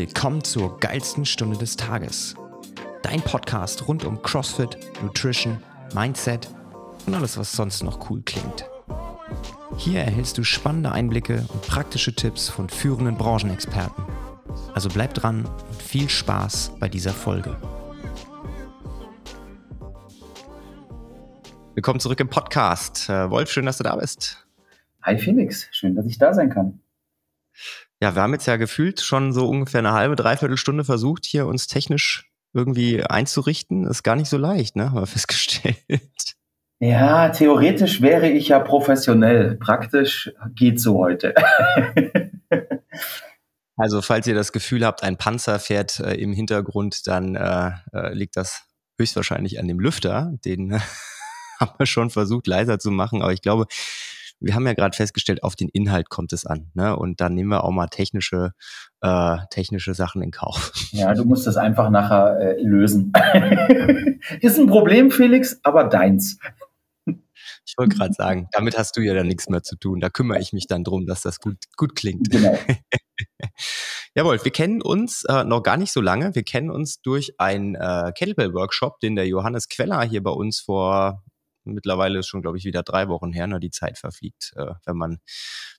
willkommen zur geilsten Stunde des Tages. Dein Podcast rund um CrossFit, Nutrition, Mindset und alles, was sonst noch cool klingt. Hier erhältst du spannende Einblicke und praktische Tipps von führenden Branchenexperten. Also bleib dran und viel Spaß bei dieser Folge. Willkommen zurück im Podcast. Äh, Wolf, schön, dass du da bist. Hi Felix, schön, dass ich da sein kann. Ja, wir haben jetzt ja gefühlt schon so ungefähr eine halbe, dreiviertel Stunde versucht, hier uns technisch irgendwie einzurichten. Ist gar nicht so leicht, ne? Haben wir festgestellt. Ja, theoretisch wäre ich ja professionell. Praktisch geht so heute. also, falls ihr das Gefühl habt, ein Panzer fährt äh, im Hintergrund, dann äh, äh, liegt das höchstwahrscheinlich an dem Lüfter. Den haben wir schon versucht, leiser zu machen, aber ich glaube, wir haben ja gerade festgestellt, auf den Inhalt kommt es an. Ne? Und dann nehmen wir auch mal technische, äh, technische Sachen in Kauf. Ja, du musst das einfach nachher äh, lösen. Ist ein Problem, Felix, aber deins. Ich wollte gerade sagen, damit hast du ja dann nichts mehr zu tun. Da kümmere ich mich dann drum, dass das gut, gut klingt. Genau. Jawohl, wir kennen uns äh, noch gar nicht so lange. Wir kennen uns durch einen äh, Kettlebell-Workshop, den der Johannes Queller hier bei uns vor Mittlerweile ist schon, glaube ich, wieder drei Wochen her. Ne? Die Zeit verfliegt. Äh, wenn, man,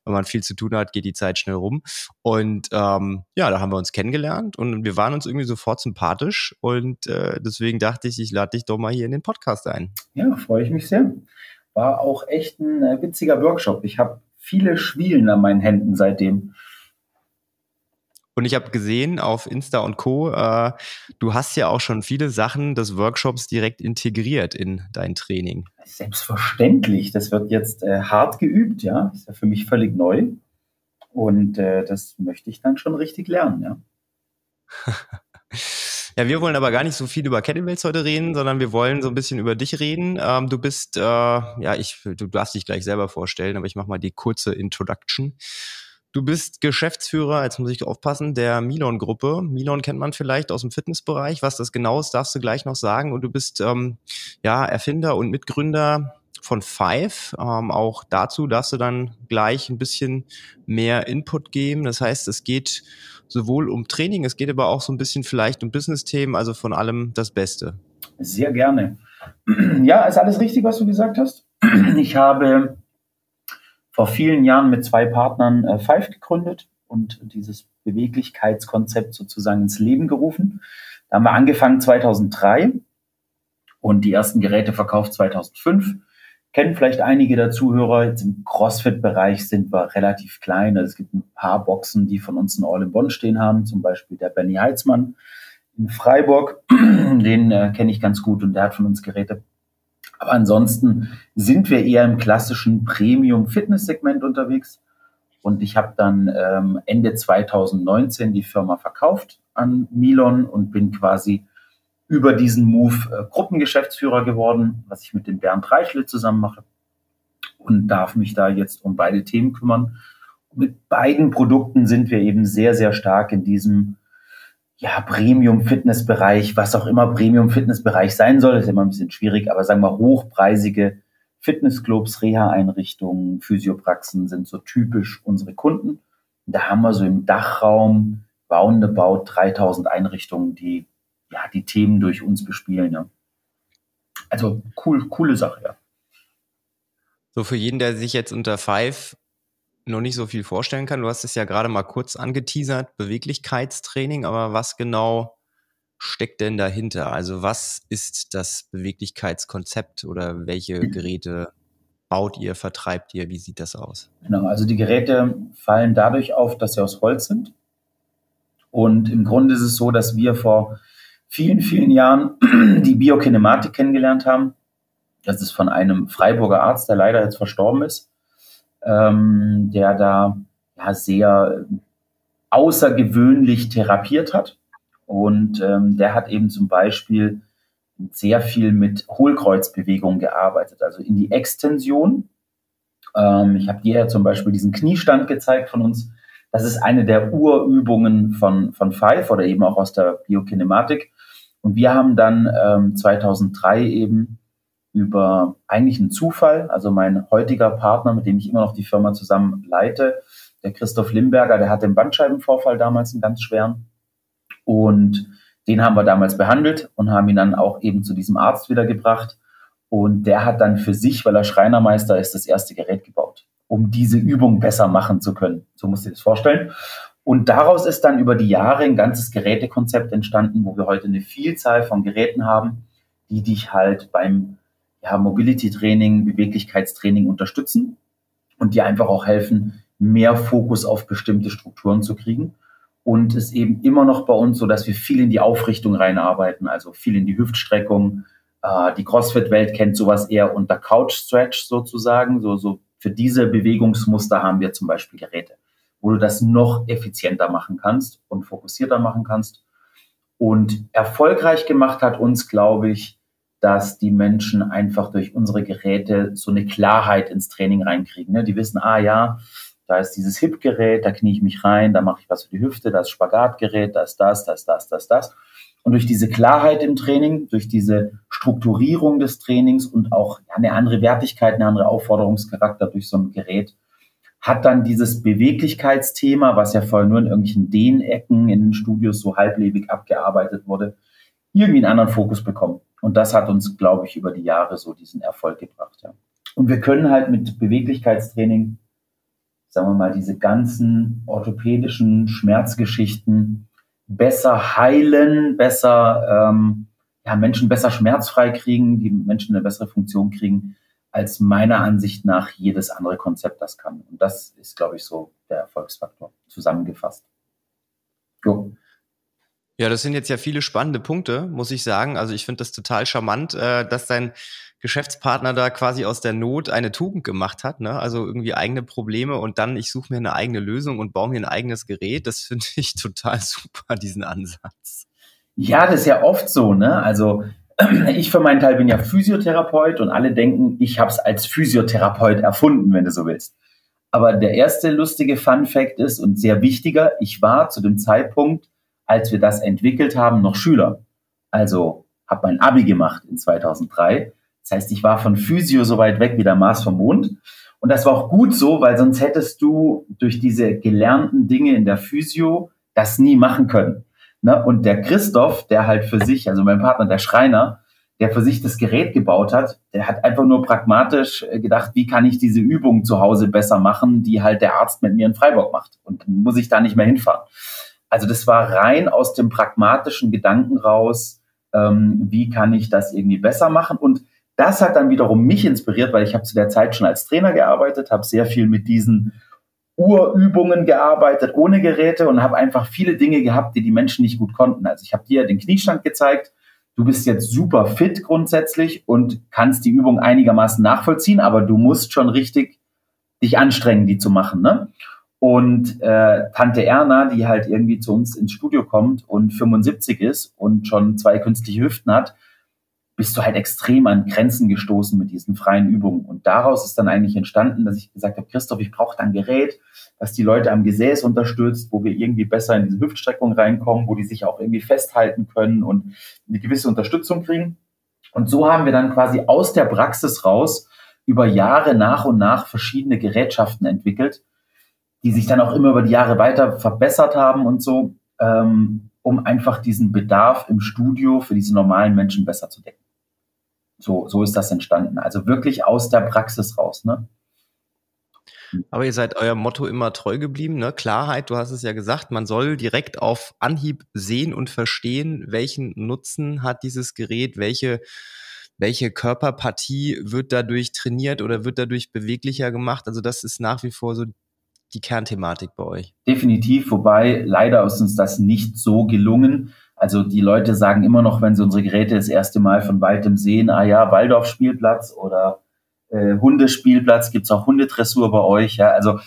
wenn man viel zu tun hat, geht die Zeit schnell rum. Und ähm, ja, da haben wir uns kennengelernt und wir waren uns irgendwie sofort sympathisch. Und äh, deswegen dachte ich, ich lade dich doch mal hier in den Podcast ein. Ja, freue ich mich sehr. War auch echt ein äh, witziger Workshop. Ich habe viele Schwielen an meinen Händen seitdem. Und ich habe gesehen auf Insta und Co., äh, du hast ja auch schon viele Sachen des Workshops direkt integriert in dein Training. Selbstverständlich. Das wird jetzt äh, hart geübt, ja. Ist ja für mich völlig neu. Und äh, das möchte ich dann schon richtig lernen, ja. Ja, wir wollen aber gar nicht so viel über Kettlebells heute reden, sondern wir wollen so ein bisschen über dich reden. Ähm, du bist, äh, ja, ich, du darfst dich gleich selber vorstellen, aber ich mache mal die kurze Introduction. Du bist Geschäftsführer, jetzt muss ich aufpassen, der Milon-Gruppe. Milon kennt man vielleicht aus dem Fitnessbereich. Was das genau ist, darfst du gleich noch sagen. Und du bist ähm, ja Erfinder und Mitgründer von Five. Ähm, auch dazu darfst du dann gleich ein bisschen mehr Input geben. Das heißt, es geht sowohl um Training, es geht aber auch so ein bisschen vielleicht um Business-Themen, also von allem das Beste. Sehr gerne. Ja, ist alles richtig, was du gesagt hast. Ich habe vor vielen Jahren mit zwei Partnern äh, Five gegründet und dieses Beweglichkeitskonzept sozusagen ins Leben gerufen. Da haben wir angefangen 2003 und die ersten Geräte verkauft 2005. Kennen vielleicht einige der Zuhörer. Jetzt im CrossFit-Bereich sind wir relativ klein. Also es gibt ein paar Boxen, die von uns ein All-in-Bonn stehen haben. Zum Beispiel der Benny Heitzmann in Freiburg. Den äh, kenne ich ganz gut und der hat von uns Geräte aber ansonsten sind wir eher im klassischen Premium-Fitness-Segment unterwegs. Und ich habe dann ähm, Ende 2019 die Firma verkauft an Milon und bin quasi über diesen Move äh, Gruppengeschäftsführer geworden, was ich mit dem Bernd Reichle zusammen mache und darf mich da jetzt um beide Themen kümmern. Mit beiden Produkten sind wir eben sehr, sehr stark in diesem ja, Premium-Fitnessbereich, was auch immer Premium-Fitnessbereich sein soll, ist immer ein bisschen schwierig, aber sagen wir hochpreisige Fitnessclubs, Reha-Einrichtungen, Physiopraxen sind so typisch unsere Kunden. Da haben wir so im Dachraum roundabout 3000 Einrichtungen, die ja die Themen durch uns bespielen. Ja. Also cool, coole Sache, ja. So für jeden, der sich jetzt unter Five noch nicht so viel vorstellen kann. Du hast es ja gerade mal kurz angeteasert, Beweglichkeitstraining, aber was genau steckt denn dahinter? Also was ist das Beweglichkeitskonzept oder welche hm. Geräte baut ihr, vertreibt ihr? Wie sieht das aus? Genau, also die Geräte fallen dadurch auf, dass sie aus Holz sind. Und im Grunde ist es so, dass wir vor vielen, vielen Jahren die Biokinematik kennengelernt haben. Das ist von einem Freiburger Arzt, der leider jetzt verstorben ist ähm, der da ja, sehr außergewöhnlich therapiert hat. Und ähm, der hat eben zum Beispiel sehr viel mit Hohlkreuzbewegungen gearbeitet, also in die Extension. Ähm, ich habe dir ja zum Beispiel diesen Kniestand gezeigt von uns. Das ist eine der Urübungen von, von Five oder eben auch aus der Biokinematik. Und wir haben dann ähm, 2003 eben über eigentlich einen Zufall. Also mein heutiger Partner, mit dem ich immer noch die Firma zusammen leite, der Christoph Limberger, der hatte einen Bandscheibenvorfall damals, einen ganz schweren. Und den haben wir damals behandelt und haben ihn dann auch eben zu diesem Arzt wieder gebracht. Und der hat dann für sich, weil er Schreinermeister ist, das erste Gerät gebaut, um diese Übung besser machen zu können. So musst du dir das vorstellen. Und daraus ist dann über die Jahre ein ganzes Gerätekonzept entstanden, wo wir heute eine Vielzahl von Geräten haben, die dich halt beim ja, Mobility-Training, Beweglichkeitstraining unterstützen und dir einfach auch helfen, mehr Fokus auf bestimmte Strukturen zu kriegen. Und es eben immer noch bei uns so, dass wir viel in die Aufrichtung reinarbeiten, also viel in die Hüftstreckung. Äh, die CrossFit-Welt kennt sowas eher unter Couch-Stretch sozusagen. So, so für diese Bewegungsmuster haben wir zum Beispiel Geräte wo du das noch effizienter machen kannst und fokussierter machen kannst. Und erfolgreich gemacht hat uns, glaube ich, dass die Menschen einfach durch unsere Geräte so eine Klarheit ins Training reinkriegen. Ne? Die wissen, ah ja, da ist dieses Hip-Gerät, da knie ich mich rein, da mache ich was für die Hüfte, da ist Spagatgerät, da ist das, das, da ist das. Und durch diese Klarheit im Training, durch diese Strukturierung des Trainings und auch eine andere Wertigkeit, eine andere Aufforderungscharakter durch so ein Gerät, hat dann dieses Beweglichkeitsthema, was ja vorher nur in irgendwelchen Dehnecken in den Studios so halblebig abgearbeitet wurde, irgendwie einen anderen Fokus bekommen. Und das hat uns, glaube ich, über die Jahre so diesen Erfolg gebracht. Ja. Und wir können halt mit Beweglichkeitstraining, sagen wir mal, diese ganzen orthopädischen Schmerzgeschichten besser heilen, besser ähm, ja, Menschen besser schmerzfrei kriegen, die Menschen eine bessere Funktion kriegen, als meiner Ansicht nach jedes andere Konzept das kann. Und das ist, glaube ich, so der Erfolgsfaktor zusammengefasst. Jo. Ja, das sind jetzt ja viele spannende Punkte, muss ich sagen. Also ich finde das total charmant, äh, dass dein Geschäftspartner da quasi aus der Not eine Tugend gemacht hat. Ne? Also irgendwie eigene Probleme und dann ich suche mir eine eigene Lösung und baue mir ein eigenes Gerät. Das finde ich total super, diesen Ansatz. Ja, das ist ja oft so. Ne? Also ich für meinen Teil bin ja Physiotherapeut und alle denken, ich habe es als Physiotherapeut erfunden, wenn du so willst. Aber der erste lustige Fun Fact ist und sehr wichtiger, ich war zu dem Zeitpunkt, als wir das entwickelt haben, noch Schüler. Also habe mein Abi gemacht in 2003. Das heißt, ich war von Physio so weit weg wie der Mars vom Mond. Und das war auch gut so, weil sonst hättest du durch diese gelernten Dinge in der Physio das nie machen können. Ne? Und der Christoph, der halt für sich, also mein Partner, der Schreiner, der für sich das Gerät gebaut hat, der hat einfach nur pragmatisch äh, gedacht, wie kann ich diese Übung zu Hause besser machen, die halt der Arzt mit mir in Freiburg macht. Und muss ich da nicht mehr hinfahren. Also das war rein aus dem pragmatischen Gedanken raus, ähm, wie kann ich das irgendwie besser machen. Und das hat dann wiederum mich inspiriert, weil ich habe zu der Zeit schon als Trainer gearbeitet, habe sehr viel mit diesen Urübungen gearbeitet ohne Geräte und habe einfach viele Dinge gehabt, die die Menschen nicht gut konnten. Also ich habe dir den Kniestand gezeigt. Du bist jetzt super fit grundsätzlich und kannst die Übung einigermaßen nachvollziehen, aber du musst schon richtig dich anstrengen, die zu machen. Ne? Und äh, Tante Erna, die halt irgendwie zu uns ins Studio kommt und 75 ist und schon zwei künstliche Hüften hat, bist du halt extrem an Grenzen gestoßen mit diesen freien Übungen. Und daraus ist dann eigentlich entstanden, dass ich gesagt habe, Christoph, ich brauche da ein Gerät, das die Leute am Gesäß unterstützt, wo wir irgendwie besser in diese Hüftstreckung reinkommen, wo die sich auch irgendwie festhalten können und eine gewisse Unterstützung kriegen. Und so haben wir dann quasi aus der Praxis raus über Jahre nach und nach verschiedene Gerätschaften entwickelt, die sich dann auch immer über die Jahre weiter verbessert haben und so, ähm, um einfach diesen Bedarf im Studio für diese normalen Menschen besser zu decken. So, so ist das entstanden. Also wirklich aus der Praxis raus, ne? Aber ihr seid eurem Motto immer treu geblieben, ne? Klarheit, du hast es ja gesagt, man soll direkt auf Anhieb sehen und verstehen, welchen Nutzen hat dieses Gerät, welche, welche Körperpartie wird dadurch trainiert oder wird dadurch beweglicher gemacht. Also das ist nach wie vor so die Kernthematik bei euch. Definitiv, wobei leider ist uns das nicht so gelungen. Also die Leute sagen immer noch, wenn sie unsere Geräte das erste Mal von weitem sehen, ah ja, Waldorf-Spielplatz oder äh, Hundespielplatz, gibt's auch Hundedressur bei euch. Ja? Also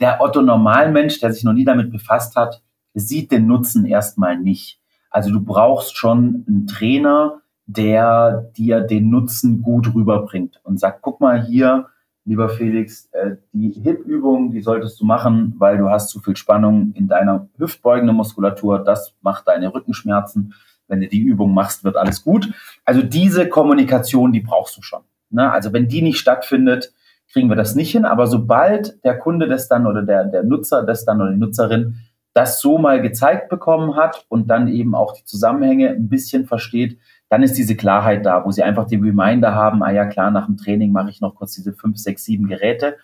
der Otto Normalmensch, der sich noch nie damit befasst hat, sieht den Nutzen erstmal nicht. Also du brauchst schon einen Trainer, der dir den Nutzen gut rüberbringt und sagt, guck mal hier, lieber Felix, äh, die Hip-Übung, die solltest du machen, weil du hast zu viel Spannung in deiner hüftbeugenden Muskulatur. Das macht deine Rückenschmerzen. Wenn du die Übung machst, wird alles gut. Also diese Kommunikation, die brauchst du schon. Ne? Also wenn die nicht stattfindet, kriegen wir das nicht hin. Aber sobald der Kunde das dann oder der, der Nutzer das dann oder die Nutzerin das so mal gezeigt bekommen hat und dann eben auch die Zusammenhänge ein bisschen versteht, dann ist diese Klarheit da, wo sie einfach den Reminder haben, ah ja klar, nach dem Training mache ich noch kurz diese fünf, sechs, sieben Geräte.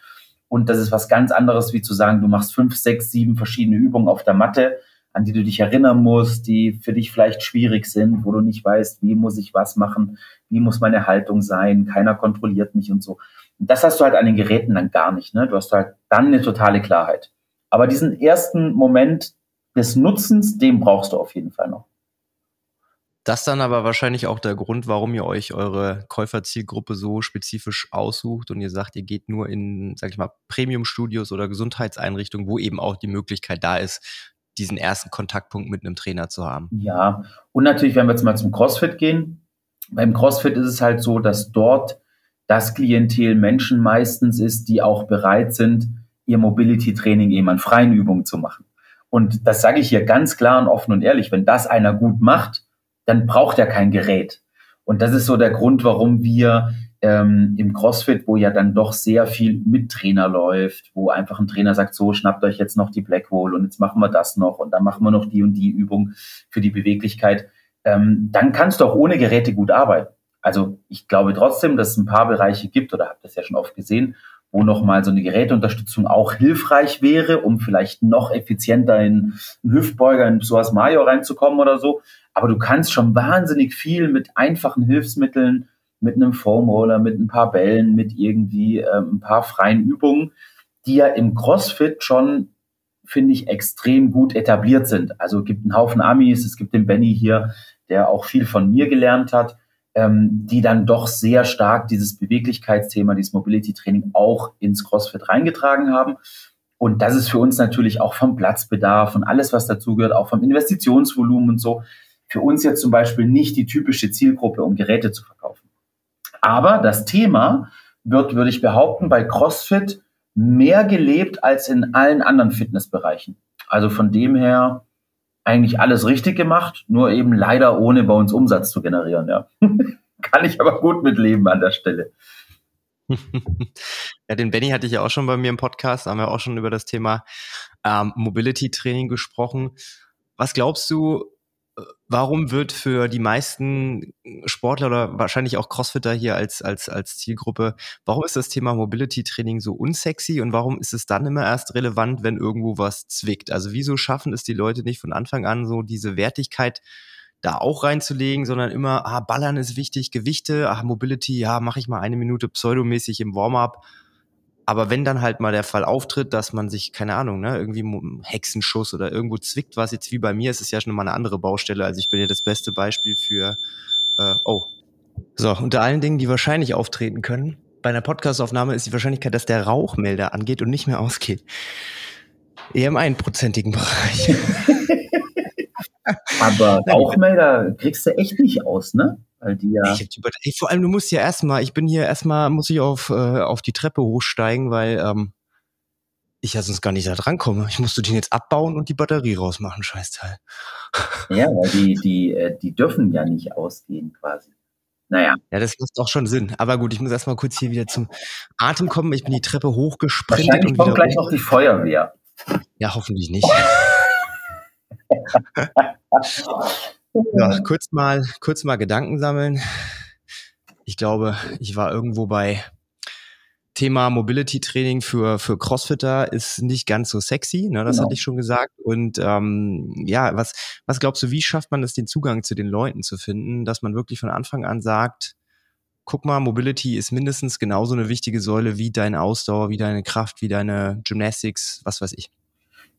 Und das ist was ganz anderes, wie zu sagen, du machst fünf, sechs, sieben verschiedene Übungen auf der Matte, an die du dich erinnern musst, die für dich vielleicht schwierig sind, wo du nicht weißt, wie muss ich was machen, wie muss meine Haltung sein, keiner kontrolliert mich und so. Und das hast du halt an den Geräten dann gar nicht. Ne? Du hast halt dann eine totale Klarheit. Aber diesen ersten Moment des Nutzens, den brauchst du auf jeden Fall noch. Das dann aber wahrscheinlich auch der Grund, warum ihr euch eure Käuferzielgruppe so spezifisch aussucht und ihr sagt, ihr geht nur in, sag ich mal, Premium-Studios oder Gesundheitseinrichtungen, wo eben auch die Möglichkeit da ist, diesen ersten Kontaktpunkt mit einem Trainer zu haben. Ja, und natürlich, wenn wir jetzt mal zum CrossFit gehen, beim CrossFit ist es halt so, dass dort das Klientel Menschen meistens ist, die auch bereit sind, ihr Mobility-Training eben an freien Übungen zu machen. Und das sage ich hier ganz klar und offen und ehrlich, wenn das einer gut macht, dann braucht er kein Gerät. Und das ist so der Grund, warum wir ähm, im CrossFit, wo ja dann doch sehr viel mit Trainer läuft, wo einfach ein Trainer sagt, so schnappt euch jetzt noch die Blackwall und jetzt machen wir das noch und dann machen wir noch die und die Übung für die Beweglichkeit, ähm, dann kannst du auch ohne Geräte gut arbeiten. Also ich glaube trotzdem, dass es ein paar Bereiche gibt, oder habt das ja schon oft gesehen, wo nochmal so eine Geräteunterstützung auch hilfreich wäre, um vielleicht noch effizienter in einen Hüftbeuger, in sowas Mayo reinzukommen oder so. Aber du kannst schon wahnsinnig viel mit einfachen Hilfsmitteln, mit einem Foam Roller, mit ein paar Bällen, mit irgendwie äh, ein paar freien Übungen, die ja im CrossFit schon, finde ich, extrem gut etabliert sind. Also es gibt einen Haufen Amis, es gibt den Benny hier, der auch viel von mir gelernt hat, ähm, die dann doch sehr stark dieses Beweglichkeitsthema, dieses Mobility Training auch ins CrossFit reingetragen haben. Und das ist für uns natürlich auch vom Platzbedarf und alles, was dazugehört, auch vom Investitionsvolumen und so, für uns jetzt zum Beispiel nicht die typische Zielgruppe, um Geräte zu verkaufen. Aber das Thema wird, würde ich behaupten, bei CrossFit mehr gelebt als in allen anderen Fitnessbereichen. Also von dem her eigentlich alles richtig gemacht, nur eben leider ohne bei uns Umsatz zu generieren. Ja. Kann ich aber gut mitleben an der Stelle. ja, den Benny hatte ich ja auch schon bei mir im Podcast, haben wir auch schon über das Thema ähm, Mobility Training gesprochen. Was glaubst du, warum wird für die meisten Sportler oder wahrscheinlich auch Crossfitter hier als, als, als Zielgruppe, warum ist das Thema Mobility Training so unsexy und warum ist es dann immer erst relevant, wenn irgendwo was zwickt? Also wieso schaffen es die Leute nicht von Anfang an so diese Wertigkeit da auch reinzulegen, sondern immer, ah, Ballern ist wichtig, Gewichte, ah, Mobility, ja, mache ich mal eine Minute pseudomäßig im Warm-up aber wenn dann halt mal der Fall auftritt, dass man sich, keine Ahnung, ne, irgendwie Hexenschuss oder irgendwo zwickt, was jetzt wie bei mir ist, ist ja schon mal eine andere Baustelle. Also ich bin ja das beste Beispiel für, äh, oh. So, unter allen Dingen, die wahrscheinlich auftreten können, bei einer Podcastaufnahme ist die Wahrscheinlichkeit, dass der Rauchmelder angeht und nicht mehr ausgeht. Eher im einprozentigen Bereich. Aber Rauchmelder kriegst du echt nicht aus, ne? Weil die ja. Ey, vor allem, du musst ja erstmal, ich bin hier erstmal, muss ich auf, äh, auf die Treppe hochsteigen, weil ähm, ich ja sonst gar nicht da drankomme. Ich musste den jetzt abbauen und die Batterie rausmachen, Scheißteil. Ja, weil die, die, äh, die dürfen ja nicht ausgehen quasi. Naja. Ja, das macht auch schon Sinn. Aber gut, ich muss erstmal kurz hier wieder zum Atem kommen. Ich bin die Treppe hochgesprintet. Wahrscheinlich und kommt gleich noch die Feuerwehr. Ja, hoffentlich nicht. Ja, kurz mal, kurz mal Gedanken sammeln. Ich glaube, ich war irgendwo bei Thema Mobility Training für, für Crossfitter ist nicht ganz so sexy, ne, das genau. hatte ich schon gesagt. Und ähm, ja, was, was glaubst du, wie schafft man es, den Zugang zu den Leuten zu finden, dass man wirklich von Anfang an sagt, guck mal, Mobility ist mindestens genauso eine wichtige Säule wie deine Ausdauer, wie deine Kraft, wie deine Gymnastics, was weiß ich.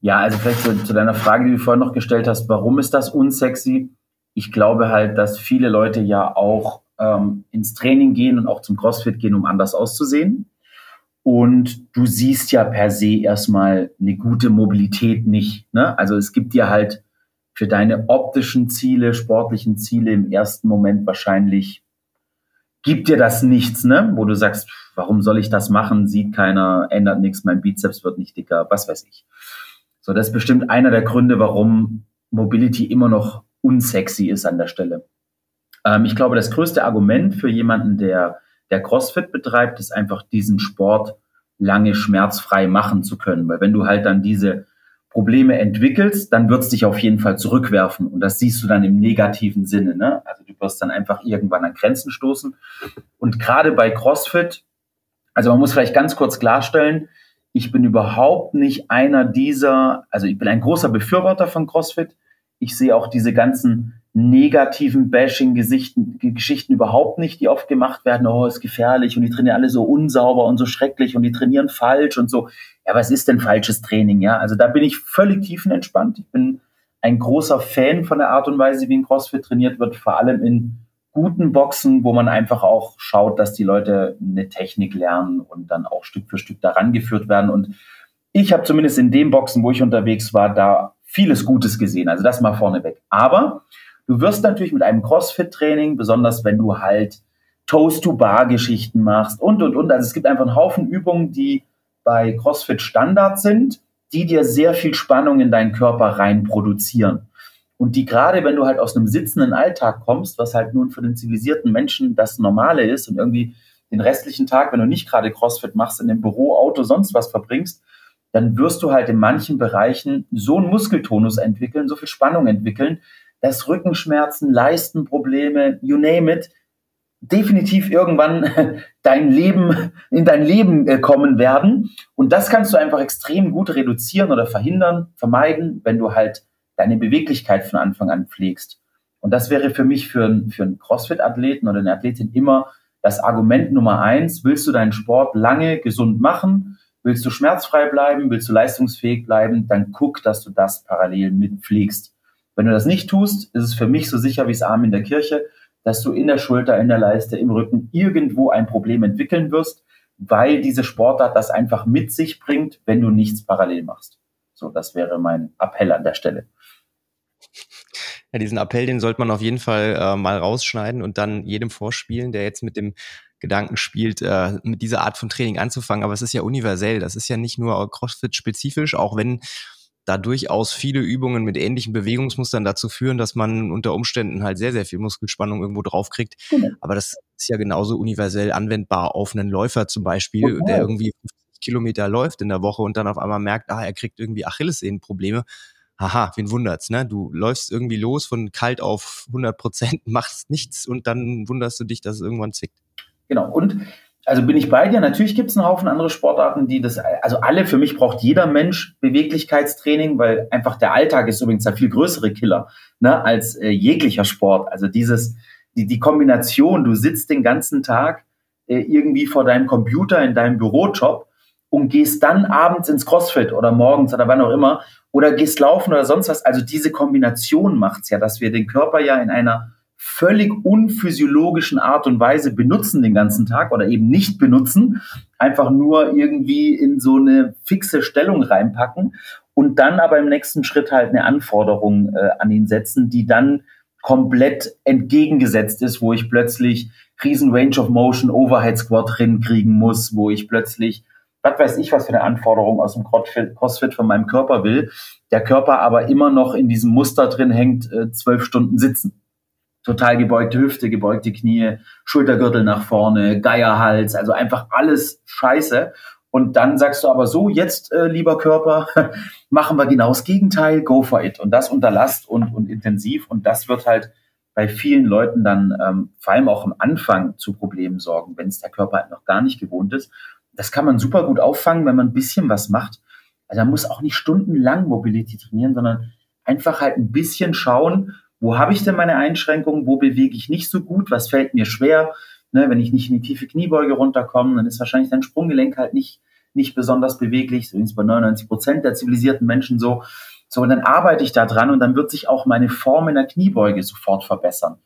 Ja, also vielleicht zu, zu deiner Frage, die du vorhin noch gestellt hast, warum ist das unsexy? Ich glaube halt, dass viele Leute ja auch ähm, ins Training gehen und auch zum CrossFit gehen, um anders auszusehen. Und du siehst ja per se erstmal eine gute Mobilität nicht. Ne? Also es gibt dir halt für deine optischen Ziele, sportlichen Ziele im ersten Moment wahrscheinlich, gibt dir das nichts, ne? wo du sagst, warum soll ich das machen? Sieht keiner, ändert nichts, mein Bizeps wird nicht dicker, was weiß ich. So, das ist bestimmt einer der Gründe, warum Mobility immer noch unsexy ist an der Stelle. Ähm, ich glaube, das größte Argument für jemanden, der, der CrossFit betreibt, ist einfach diesen Sport lange schmerzfrei machen zu können. Weil wenn du halt dann diese Probleme entwickelst, dann wird es dich auf jeden Fall zurückwerfen. Und das siehst du dann im negativen Sinne. Ne? Also du wirst dann einfach irgendwann an Grenzen stoßen. Und gerade bei CrossFit, also man muss vielleicht ganz kurz klarstellen, ich bin überhaupt nicht einer dieser, also ich bin ein großer Befürworter von CrossFit. Ich sehe auch diese ganzen negativen Bashing-Geschichten überhaupt nicht, die oft gemacht werden, oh, ist gefährlich und die trainieren alle so unsauber und so schrecklich und die trainieren falsch und so. Ja, was ist denn falsches Training? Ja, also da bin ich völlig tiefenentspannt. Ich bin ein großer Fan von der Art und Weise, wie ein CrossFit trainiert wird, vor allem in guten Boxen, wo man einfach auch schaut, dass die Leute eine Technik lernen und dann auch Stück für Stück daran geführt werden. Und ich habe zumindest in den Boxen, wo ich unterwegs war, da vieles Gutes gesehen. Also das mal vorneweg. Aber Du wirst natürlich mit einem CrossFit-Training, besonders wenn du halt Toast-to-Bar-Geschichten machst und, und, und. Also es gibt einfach einen Haufen Übungen, die bei CrossFit Standard sind, die dir sehr viel Spannung in deinen Körper rein produzieren. Und die gerade, wenn du halt aus einem sitzenden Alltag kommst, was halt nun für den zivilisierten Menschen das Normale ist und irgendwie den restlichen Tag, wenn du nicht gerade CrossFit machst, in dem Büro, Auto, sonst was verbringst, dann wirst du halt in manchen Bereichen so einen Muskeltonus entwickeln, so viel Spannung entwickeln, dass Rückenschmerzen, Leistenprobleme, you name it, definitiv irgendwann dein Leben, in dein Leben äh, kommen werden. Und das kannst du einfach extrem gut reduzieren oder verhindern, vermeiden, wenn du halt deine Beweglichkeit von Anfang an pflegst. Und das wäre für mich für, für einen CrossFit-Athleten oder eine Athletin immer das Argument Nummer eins. Willst du deinen Sport lange gesund machen? Willst du schmerzfrei bleiben? Willst du leistungsfähig bleiben? Dann guck, dass du das parallel mitpflegst. Wenn du das nicht tust, ist es für mich so sicher wie das Arm in der Kirche, dass du in der Schulter, in der Leiste, im Rücken irgendwo ein Problem entwickeln wirst, weil diese Sportart das einfach mit sich bringt, wenn du nichts parallel machst. So, das wäre mein Appell an der Stelle. Ja, diesen Appell, den sollte man auf jeden Fall äh, mal rausschneiden und dann jedem vorspielen, der jetzt mit dem Gedanken spielt, äh, mit dieser Art von Training anzufangen. Aber es ist ja universell. Das ist ja nicht nur CrossFit-spezifisch, auch wenn da durchaus viele Übungen mit ähnlichen Bewegungsmustern dazu führen, dass man unter Umständen halt sehr, sehr viel Muskelspannung irgendwo drauf kriegt. Genau. Aber das ist ja genauso universell anwendbar auf einen Läufer zum Beispiel, okay. der irgendwie 50 Kilometer läuft in der Woche und dann auf einmal merkt, ah, er kriegt irgendwie Achillessehnenprobleme. Haha, wen wundert's, ne? Du läufst irgendwie los von kalt auf 100 Prozent, machst nichts und dann wunderst du dich, dass es irgendwann zwickt. Genau. Und also bin ich bei dir. Natürlich gibt es einen Haufen andere Sportarten, die das, also alle, für mich braucht jeder Mensch Beweglichkeitstraining, weil einfach der Alltag ist übrigens der viel größere Killer ne, als äh, jeglicher Sport. Also dieses, die, die Kombination, du sitzt den ganzen Tag äh, irgendwie vor deinem Computer in deinem Bürojob und gehst dann abends ins Crossfit oder morgens oder wann auch immer oder gehst laufen oder sonst was. Also diese Kombination macht's ja, dass wir den Körper ja in einer völlig unphysiologischen Art und Weise benutzen den ganzen Tag oder eben nicht benutzen, einfach nur irgendwie in so eine fixe Stellung reinpacken und dann aber im nächsten Schritt halt eine Anforderung äh, an ihn setzen, die dann komplett entgegengesetzt ist, wo ich plötzlich riesen Range of Motion Overhead Squat drin kriegen muss, wo ich plötzlich was weiß ich, was für eine Anforderung aus dem CrossFit von meinem Körper will, der Körper aber immer noch in diesem Muster drin hängt, äh, zwölf Stunden sitzen total gebeugte Hüfte, gebeugte Knie, Schultergürtel nach vorne, Geierhals, also einfach alles scheiße. Und dann sagst du aber so, jetzt, äh, lieber Körper, machen wir genau das Gegenteil, go for it. Und das unter Last und, und intensiv. Und das wird halt bei vielen Leuten dann ähm, vor allem auch am Anfang zu Problemen sorgen, wenn es der Körper halt noch gar nicht gewohnt ist. Das kann man super gut auffangen, wenn man ein bisschen was macht. Also man muss auch nicht stundenlang Mobility trainieren, sondern einfach halt ein bisschen schauen, wo habe ich denn meine Einschränkungen, wo bewege ich nicht so gut, was fällt mir schwer. Ne, wenn ich nicht in die tiefe Kniebeuge runterkomme, dann ist wahrscheinlich dein Sprunggelenk halt nicht, nicht besonders beweglich, übrigens bei 99 Prozent der zivilisierten Menschen so. So, und dann arbeite ich da dran und dann wird sich auch meine Form in der Kniebeuge sofort verbessern.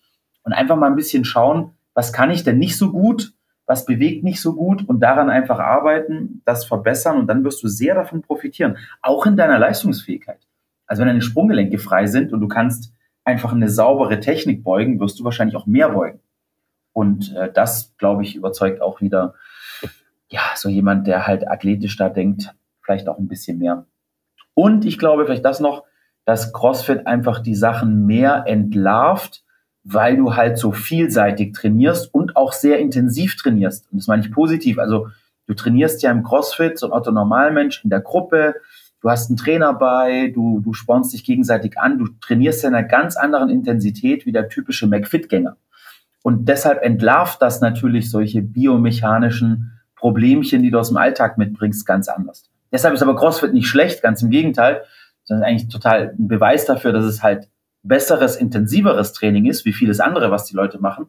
Und einfach mal ein bisschen schauen, was kann ich denn nicht so gut, was bewegt nicht so gut und daran einfach arbeiten, das verbessern und dann wirst du sehr davon profitieren, auch in deiner Leistungsfähigkeit. Also wenn deine Sprunggelenke frei sind und du kannst einfach eine saubere Technik beugen, wirst du wahrscheinlich auch mehr beugen. Und äh, das, glaube ich, überzeugt auch wieder, ja, so jemand, der halt athletisch da denkt, vielleicht auch ein bisschen mehr. Und ich glaube, vielleicht das noch, dass CrossFit einfach die Sachen mehr entlarvt, weil du halt so vielseitig trainierst und auch sehr intensiv trainierst. Und das meine ich positiv. Also du trainierst ja im CrossFit, so ein Otto Normalmensch in der Gruppe, du hast einen Trainer bei, du, du spornst dich gegenseitig an, du trainierst in einer ganz anderen Intensität wie der typische McFit-Gänger. Und deshalb entlarvt das natürlich solche biomechanischen Problemchen, die du aus dem Alltag mitbringst, ganz anders. Deshalb ist aber CrossFit nicht schlecht, ganz im Gegenteil, sondern eigentlich total ein Beweis dafür, dass es halt besseres, intensiveres Training ist, wie vieles andere, was die Leute machen.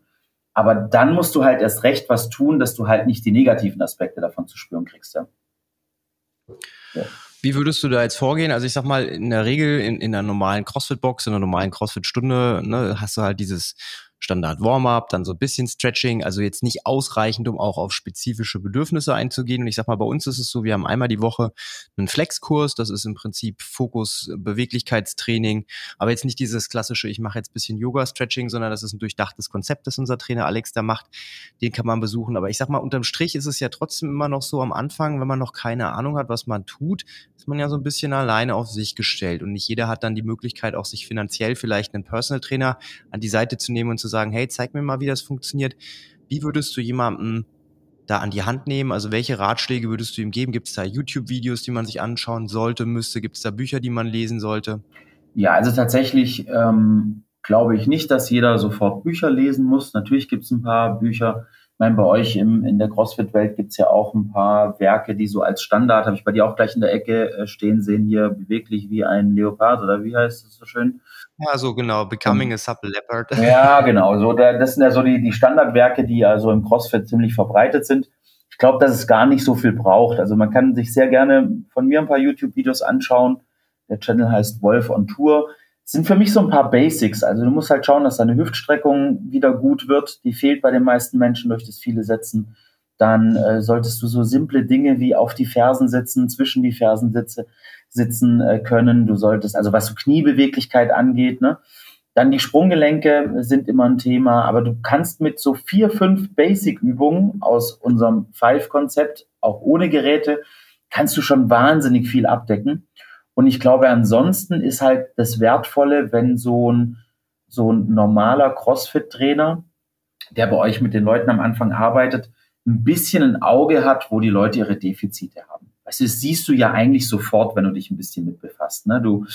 Aber dann musst du halt erst recht was tun, dass du halt nicht die negativen Aspekte davon zu spüren kriegst. Ja. ja. Wie würdest du da jetzt vorgehen? Also ich sag mal, in der Regel in, in einer normalen CrossFit-Box, in einer normalen CrossFit-Stunde, ne, hast du halt dieses Standard Warm-up, dann so ein bisschen Stretching, also jetzt nicht ausreichend, um auch auf spezifische Bedürfnisse einzugehen. Und ich sag mal, bei uns ist es so, wir haben einmal die Woche einen Flexkurs, das ist im Prinzip Fokus Beweglichkeitstraining, aber jetzt nicht dieses klassische, ich mache jetzt ein bisschen Yoga-Stretching, sondern das ist ein durchdachtes Konzept, das unser Trainer Alex da macht. Den kann man besuchen. Aber ich sag mal, unterm Strich ist es ja trotzdem immer noch so am Anfang, wenn man noch keine Ahnung hat, was man tut, ist man ja so ein bisschen alleine auf sich gestellt. Und nicht jeder hat dann die Möglichkeit, auch sich finanziell vielleicht einen Personal Trainer an die Seite zu nehmen und zu sagen, hey, zeig mir mal, wie das funktioniert. Wie würdest du jemanden da an die Hand nehmen? Also welche Ratschläge würdest du ihm geben? Gibt es da YouTube-Videos, die man sich anschauen sollte, müsste? Gibt es da Bücher, die man lesen sollte? Ja, also tatsächlich ähm, glaube ich nicht, dass jeder sofort Bücher lesen muss. Natürlich gibt es ein paar Bücher, meine, bei euch im, in der CrossFit-Welt gibt es ja auch ein paar Werke, die so als Standard, habe ich bei dir auch gleich in der Ecke äh, stehen sehen, hier beweglich wie ein Leopard oder wie heißt das so schön? Ja, so genau, Becoming a Supple Leopard. Ja, genau, so, das sind ja so die, die Standardwerke, die also im CrossFit ziemlich verbreitet sind. Ich glaube, dass es gar nicht so viel braucht. Also man kann sich sehr gerne von mir ein paar YouTube-Videos anschauen. Der Channel heißt Wolf on Tour sind für mich so ein paar Basics. Also du musst halt schauen, dass deine Hüftstreckung wieder gut wird. Die fehlt bei den meisten Menschen durch das viele Setzen. Dann äh, solltest du so simple Dinge wie auf die Fersen sitzen, zwischen die Fersen sitze, sitzen äh, können. Du solltest, also was so Kniebeweglichkeit angeht, ne? Dann die Sprunggelenke sind immer ein Thema, aber du kannst mit so vier, fünf Basic-Übungen aus unserem Five-Konzept, auch ohne Geräte, kannst du schon wahnsinnig viel abdecken. Und ich glaube, ansonsten ist halt das Wertvolle, wenn so ein, so ein normaler CrossFit-Trainer, der bei euch mit den Leuten am Anfang arbeitet, ein bisschen ein Auge hat, wo die Leute ihre Defizite haben. Du, das siehst du ja eigentlich sofort, wenn du dich ein bisschen mit befasst. Ne? Du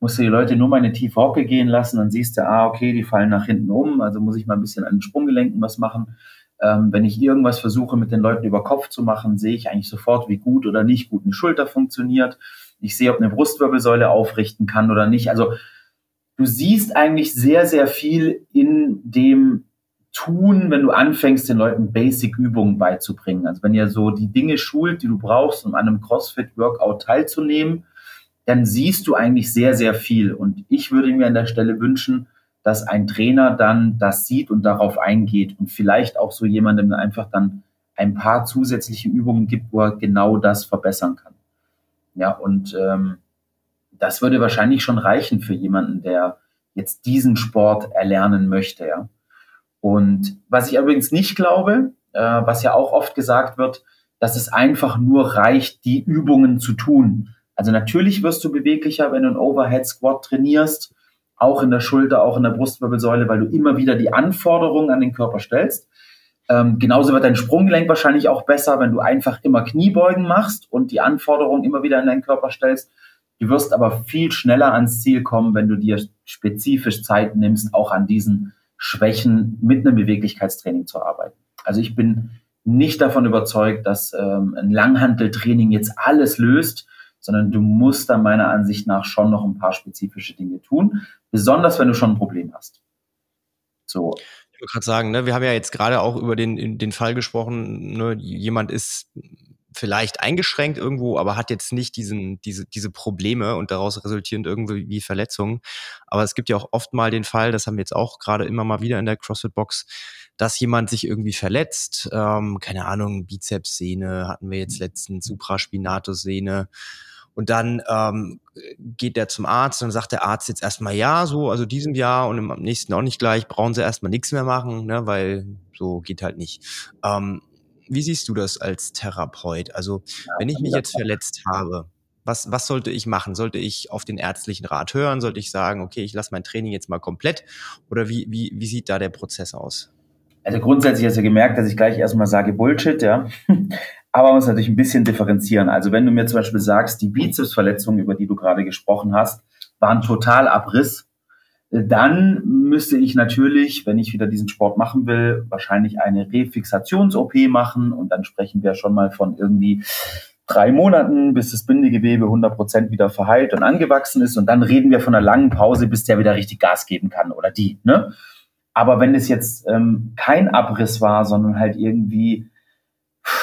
musst die Leute nur mal in eine tiefe Hocke gehen lassen, dann siehst du, ah, okay, die fallen nach hinten um, also muss ich mal ein bisschen an den Sprunggelenken was machen. Ähm, wenn ich irgendwas versuche, mit den Leuten über Kopf zu machen, sehe ich eigentlich sofort, wie gut oder nicht gut eine Schulter funktioniert. Ich sehe, ob eine Brustwirbelsäule aufrichten kann oder nicht. Also du siehst eigentlich sehr, sehr viel in dem Tun, wenn du anfängst, den Leuten Basic-Übungen beizubringen. Also wenn ihr so die Dinge schult, die du brauchst, um an einem CrossFit-Workout teilzunehmen, dann siehst du eigentlich sehr, sehr viel. Und ich würde mir an der Stelle wünschen, dass ein Trainer dann das sieht und darauf eingeht und vielleicht auch so jemandem einfach dann ein paar zusätzliche Übungen gibt, wo er genau das verbessern kann. Ja, und ähm, das würde wahrscheinlich schon reichen für jemanden, der jetzt diesen Sport erlernen möchte. Ja. Und was ich übrigens nicht glaube, äh, was ja auch oft gesagt wird, dass es einfach nur reicht, die Übungen zu tun. Also natürlich wirst du beweglicher, wenn du einen Overhead Squat trainierst, auch in der Schulter, auch in der Brustwirbelsäule, weil du immer wieder die Anforderungen an den Körper stellst. Ähm, genauso wird dein Sprunggelenk wahrscheinlich auch besser, wenn du einfach immer Kniebeugen machst und die Anforderungen immer wieder in deinen Körper stellst. Du wirst aber viel schneller ans Ziel kommen, wenn du dir spezifisch Zeit nimmst, auch an diesen Schwächen mit einem Beweglichkeitstraining zu arbeiten. Also ich bin nicht davon überzeugt, dass ähm, ein Langhanteltraining jetzt alles löst, sondern du musst da meiner Ansicht nach schon noch ein paar spezifische Dinge tun, besonders wenn du schon ein Problem hast. So. Wollte gerade sagen, ne, wir haben ja jetzt gerade auch über den, den Fall gesprochen, ne, jemand ist vielleicht eingeschränkt irgendwo, aber hat jetzt nicht diesen, diese, diese Probleme und daraus resultierend irgendwie Verletzungen. Aber es gibt ja auch oft mal den Fall, das haben wir jetzt auch gerade immer mal wieder in der CrossFit-Box, dass jemand sich irgendwie verletzt. Ähm, keine Ahnung, Bizepssehne hatten wir jetzt letztens, Supraspinatus-Sehne. Und dann ähm, geht der zum Arzt und sagt der Arzt jetzt erstmal ja, so, also diesem Jahr und im nächsten auch nicht gleich, brauchen sie erstmal nichts mehr machen, ne, weil so geht halt nicht. Ähm, wie siehst du das als Therapeut? Also, wenn ich mich jetzt verletzt habe, was, was sollte ich machen? Sollte ich auf den ärztlichen Rat hören? Sollte ich sagen, okay, ich lasse mein Training jetzt mal komplett? Oder wie, wie, wie sieht da der Prozess aus? Also grundsätzlich hast du gemerkt, dass ich gleich erstmal sage Bullshit, ja. Aber man muss natürlich ein bisschen differenzieren. Also wenn du mir zum Beispiel sagst, die Bizepsverletzungen, über die du gerade gesprochen hast, waren total Abriss, dann müsste ich natürlich, wenn ich wieder diesen Sport machen will, wahrscheinlich eine Refixations-OP machen und dann sprechen wir schon mal von irgendwie drei Monaten, bis das Bindegewebe 100% wieder verheilt und angewachsen ist und dann reden wir von einer langen Pause, bis der wieder richtig Gas geben kann oder die. Ne? Aber wenn es jetzt ähm, kein Abriss war, sondern halt irgendwie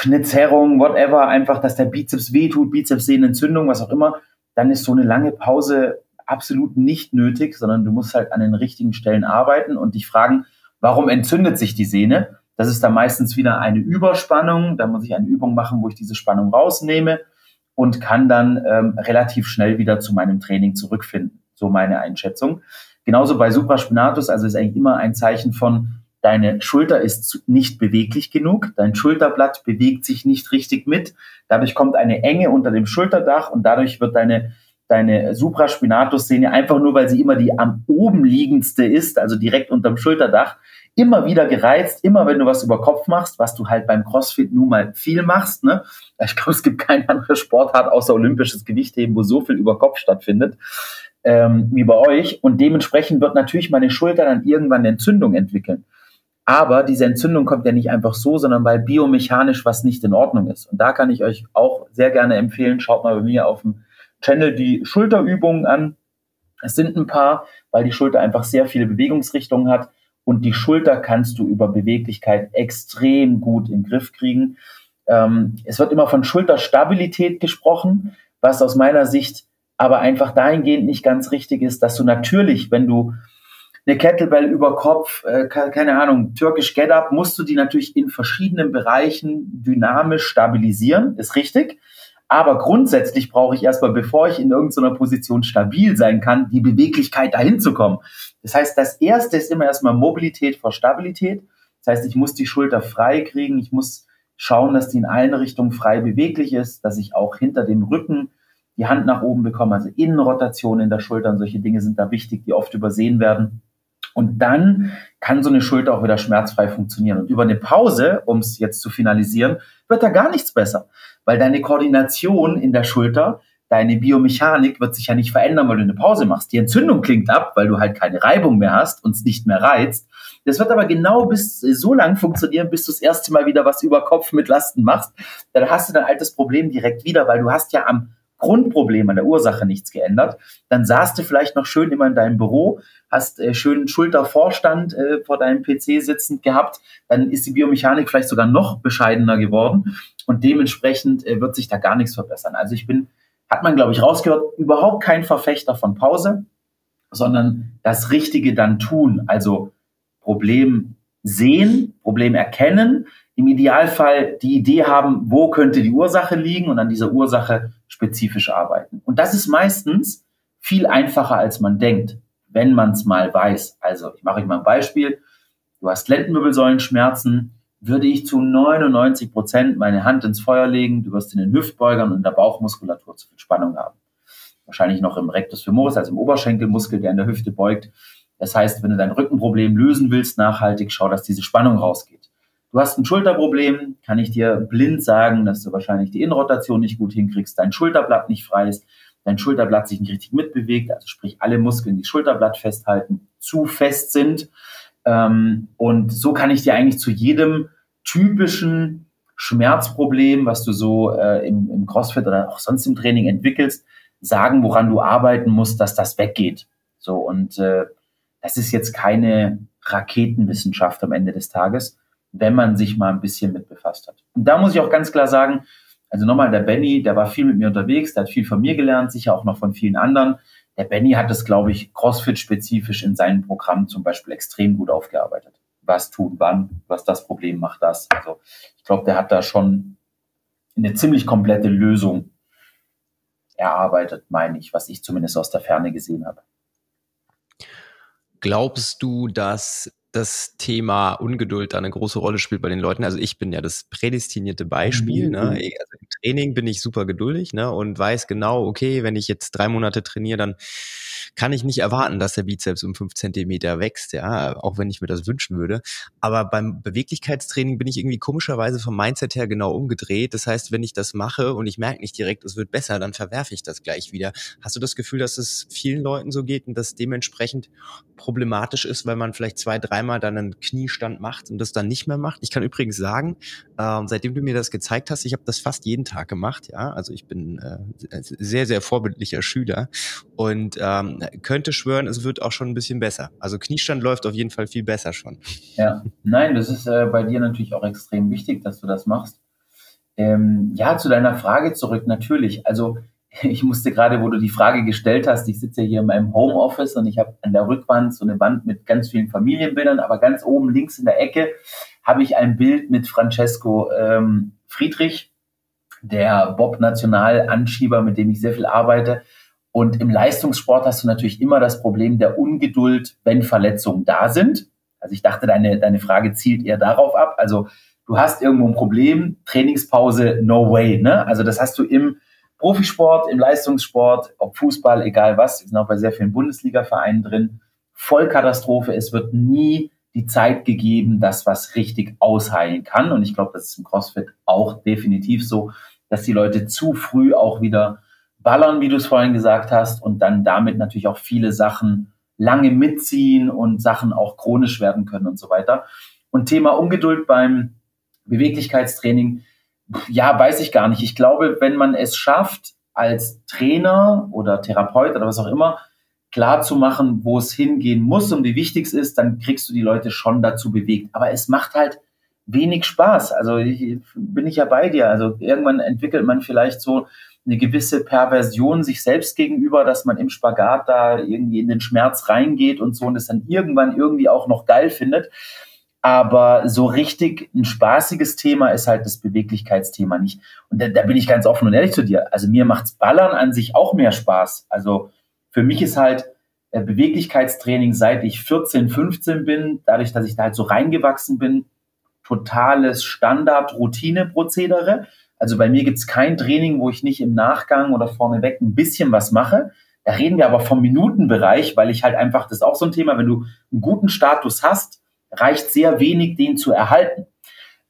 eine Zerrung, whatever, einfach, dass der Bizeps wehtut, Bizepssehnenentzündung, was auch immer, dann ist so eine lange Pause absolut nicht nötig, sondern du musst halt an den richtigen Stellen arbeiten und dich fragen, warum entzündet sich die Sehne? Das ist dann meistens wieder eine Überspannung. Da muss ich eine Übung machen, wo ich diese Spannung rausnehme und kann dann ähm, relativ schnell wieder zu meinem Training zurückfinden. So meine Einschätzung. Genauso bei Supraspinatus, also ist eigentlich immer ein Zeichen von, deine Schulter ist nicht beweglich genug, dein Schulterblatt bewegt sich nicht richtig mit, dadurch kommt eine Enge unter dem Schulterdach und dadurch wird deine deine Supraspinatus-Szene einfach nur, weil sie immer die am oben liegendste ist, also direkt unterm Schulterdach, immer wieder gereizt, immer wenn du was über Kopf machst, was du halt beim CrossFit nun mal viel machst. Ne? Ich glaube, es gibt keine andere Sportart außer olympisches Gewichtheben, wo so viel über Kopf stattfindet ähm, wie bei euch. Und dementsprechend wird natürlich meine Schulter dann irgendwann eine Entzündung entwickeln. Aber diese Entzündung kommt ja nicht einfach so, sondern weil biomechanisch was nicht in Ordnung ist. Und da kann ich euch auch sehr gerne empfehlen, schaut mal bei mir auf dem Channel die Schulterübungen an. Es sind ein paar, weil die Schulter einfach sehr viele Bewegungsrichtungen hat. Und die Schulter kannst du über Beweglichkeit extrem gut in den Griff kriegen. Ähm, es wird immer von Schulterstabilität gesprochen, was aus meiner Sicht aber einfach dahingehend nicht ganz richtig ist, dass du natürlich, wenn du eine Kettlebell über Kopf, äh, keine Ahnung, türkisch Get-Up, musst du die natürlich in verschiedenen Bereichen dynamisch stabilisieren, ist richtig. Aber grundsätzlich brauche ich erstmal, bevor ich in irgendeiner Position stabil sein kann, die Beweglichkeit dahin zu kommen. Das heißt, das erste ist immer erstmal Mobilität vor Stabilität. Das heißt, ich muss die Schulter frei kriegen. Ich muss schauen, dass die in allen Richtungen frei beweglich ist, dass ich auch hinter dem Rücken die Hand nach oben bekomme, also Innenrotation in der Schulter und solche Dinge sind da wichtig, die oft übersehen werden. Und dann kann so eine Schulter auch wieder schmerzfrei funktionieren. Und über eine Pause, um es jetzt zu finalisieren, wird da gar nichts besser. Weil deine Koordination in der Schulter, deine Biomechanik wird sich ja nicht verändern, weil du eine Pause machst. Die Entzündung klingt ab, weil du halt keine Reibung mehr hast und es nicht mehr reizt. Das wird aber genau bis so lang funktionieren, bis du das erste Mal wieder was über Kopf mit Lasten machst. Dann hast du dein altes Problem direkt wieder, weil du hast ja am Grundproblem, an der Ursache nichts geändert. Dann saßt du vielleicht noch schön immer in deinem Büro, hast äh, schönen Schultervorstand äh, vor deinem PC sitzend gehabt, dann ist die Biomechanik vielleicht sogar noch bescheidener geworden und dementsprechend äh, wird sich da gar nichts verbessern. Also ich bin, hat man glaube ich rausgehört, überhaupt kein Verfechter von Pause, sondern das Richtige dann tun. Also Problem sehen, Problem erkennen, im Idealfall die Idee haben, wo könnte die Ursache liegen und an dieser Ursache spezifisch arbeiten. Und das ist meistens viel einfacher, als man denkt, wenn man es mal weiß. Also ich mache euch mal ein Beispiel. Du hast Lendenwirbelsäulenschmerzen, würde ich zu 99 Prozent meine Hand ins Feuer legen, du wirst in den Hüftbeugern und der Bauchmuskulatur zu viel Spannung haben. Wahrscheinlich noch im Rectus femoris, also im Oberschenkelmuskel, der in der Hüfte beugt. Das heißt, wenn du dein Rückenproblem lösen willst, nachhaltig, schau, dass diese Spannung rausgeht. Du hast ein Schulterproblem, kann ich dir blind sagen, dass du wahrscheinlich die Innenrotation nicht gut hinkriegst, dein Schulterblatt nicht frei ist, dein Schulterblatt sich nicht richtig mitbewegt, also sprich alle Muskeln, die Schulterblatt festhalten, zu fest sind. Ähm, und so kann ich dir eigentlich zu jedem typischen Schmerzproblem, was du so äh, im, im CrossFit oder auch sonst im Training entwickelst, sagen, woran du arbeiten musst, dass das weggeht. So und äh, das ist jetzt keine Raketenwissenschaft am Ende des Tages, wenn man sich mal ein bisschen mit befasst hat. Und da muss ich auch ganz klar sagen, also nochmal der Benny, der war viel mit mir unterwegs, der hat viel von mir gelernt, sicher auch noch von vielen anderen. Der Benny hat es, glaube ich, CrossFit-spezifisch in seinen Programmen zum Beispiel extrem gut aufgearbeitet. Was tun, wann, was das Problem macht, das. Also ich glaube, der hat da schon eine ziemlich komplette Lösung erarbeitet, meine ich, was ich zumindest aus der Ferne gesehen habe. Glaubst du, dass das Thema Ungeduld da eine große Rolle spielt bei den Leuten. Also ich bin ja das prädestinierte Beispiel. Ne? Mhm. Ne? Also Im Training bin ich super geduldig ne? und weiß genau, okay, wenn ich jetzt drei Monate trainiere, dann kann ich nicht erwarten, dass der Bizeps um fünf Zentimeter wächst, ja, auch wenn ich mir das wünschen würde. Aber beim Beweglichkeitstraining bin ich irgendwie komischerweise vom Mindset her genau umgedreht. Das heißt, wenn ich das mache und ich merke nicht direkt, es wird besser, dann verwerfe ich das gleich wieder. Hast du das Gefühl, dass es vielen Leuten so geht und das dementsprechend problematisch ist, weil man vielleicht zwei, dreimal dann einen Kniestand macht und das dann nicht mehr macht? Ich kann übrigens sagen, äh, seitdem du mir das gezeigt hast, ich habe das fast jeden Tag gemacht, ja. Also ich bin äh, sehr, sehr vorbildlicher Schüler und ähm, könnte schwören, es wird auch schon ein bisschen besser. Also Kniestand läuft auf jeden Fall viel besser schon. Ja, nein, das ist äh, bei dir natürlich auch extrem wichtig, dass du das machst. Ähm, ja, zu deiner Frage zurück, natürlich. Also ich musste gerade, wo du die Frage gestellt hast, ich sitze hier in meinem Homeoffice und ich habe an der Rückwand so eine Wand mit ganz vielen Familienbildern, aber ganz oben links in der Ecke habe ich ein Bild mit Francesco ähm, Friedrich, der Bob-National-Anschieber, mit dem ich sehr viel arbeite. Und im Leistungssport hast du natürlich immer das Problem der Ungeduld, wenn Verletzungen da sind. Also ich dachte, deine, deine Frage zielt eher darauf ab. Also du hast irgendwo ein Problem, Trainingspause, no way. Ne? Also das hast du im Profisport, im Leistungssport, ob Fußball, egal was. Sind auch bei sehr vielen Bundesliga-Vereinen drin. Vollkatastrophe. Es wird nie die Zeit gegeben, dass was richtig ausheilen kann. Und ich glaube, das ist im CrossFit auch definitiv so dass die Leute zu früh auch wieder ballern, wie du es vorhin gesagt hast, und dann damit natürlich auch viele Sachen lange mitziehen und Sachen auch chronisch werden können und so weiter. Und Thema Ungeduld beim Beweglichkeitstraining, ja, weiß ich gar nicht. Ich glaube, wenn man es schafft, als Trainer oder Therapeut oder was auch immer, klar zu machen, wo es hingehen muss und wie wichtig es ist, dann kriegst du die Leute schon dazu bewegt. Aber es macht halt wenig Spaß. Also ich, bin ich ja bei dir. Also irgendwann entwickelt man vielleicht so eine gewisse Perversion sich selbst gegenüber, dass man im Spagat da irgendwie in den Schmerz reingeht und so und es dann irgendwann irgendwie auch noch geil findet. Aber so richtig ein spaßiges Thema ist halt das Beweglichkeitsthema nicht. Und da, da bin ich ganz offen und ehrlich zu dir. Also mir macht's Ballern an sich auch mehr Spaß. Also für mich ist halt äh, Beweglichkeitstraining, seit ich 14, 15 bin, dadurch, dass ich da halt so reingewachsen bin, totales Standard-Routine-Prozedere. Also bei mir gibt es kein Training, wo ich nicht im Nachgang oder vorneweg ein bisschen was mache. Da reden wir aber vom Minutenbereich, weil ich halt einfach, das ist auch so ein Thema, wenn du einen guten Status hast, reicht sehr wenig, den zu erhalten.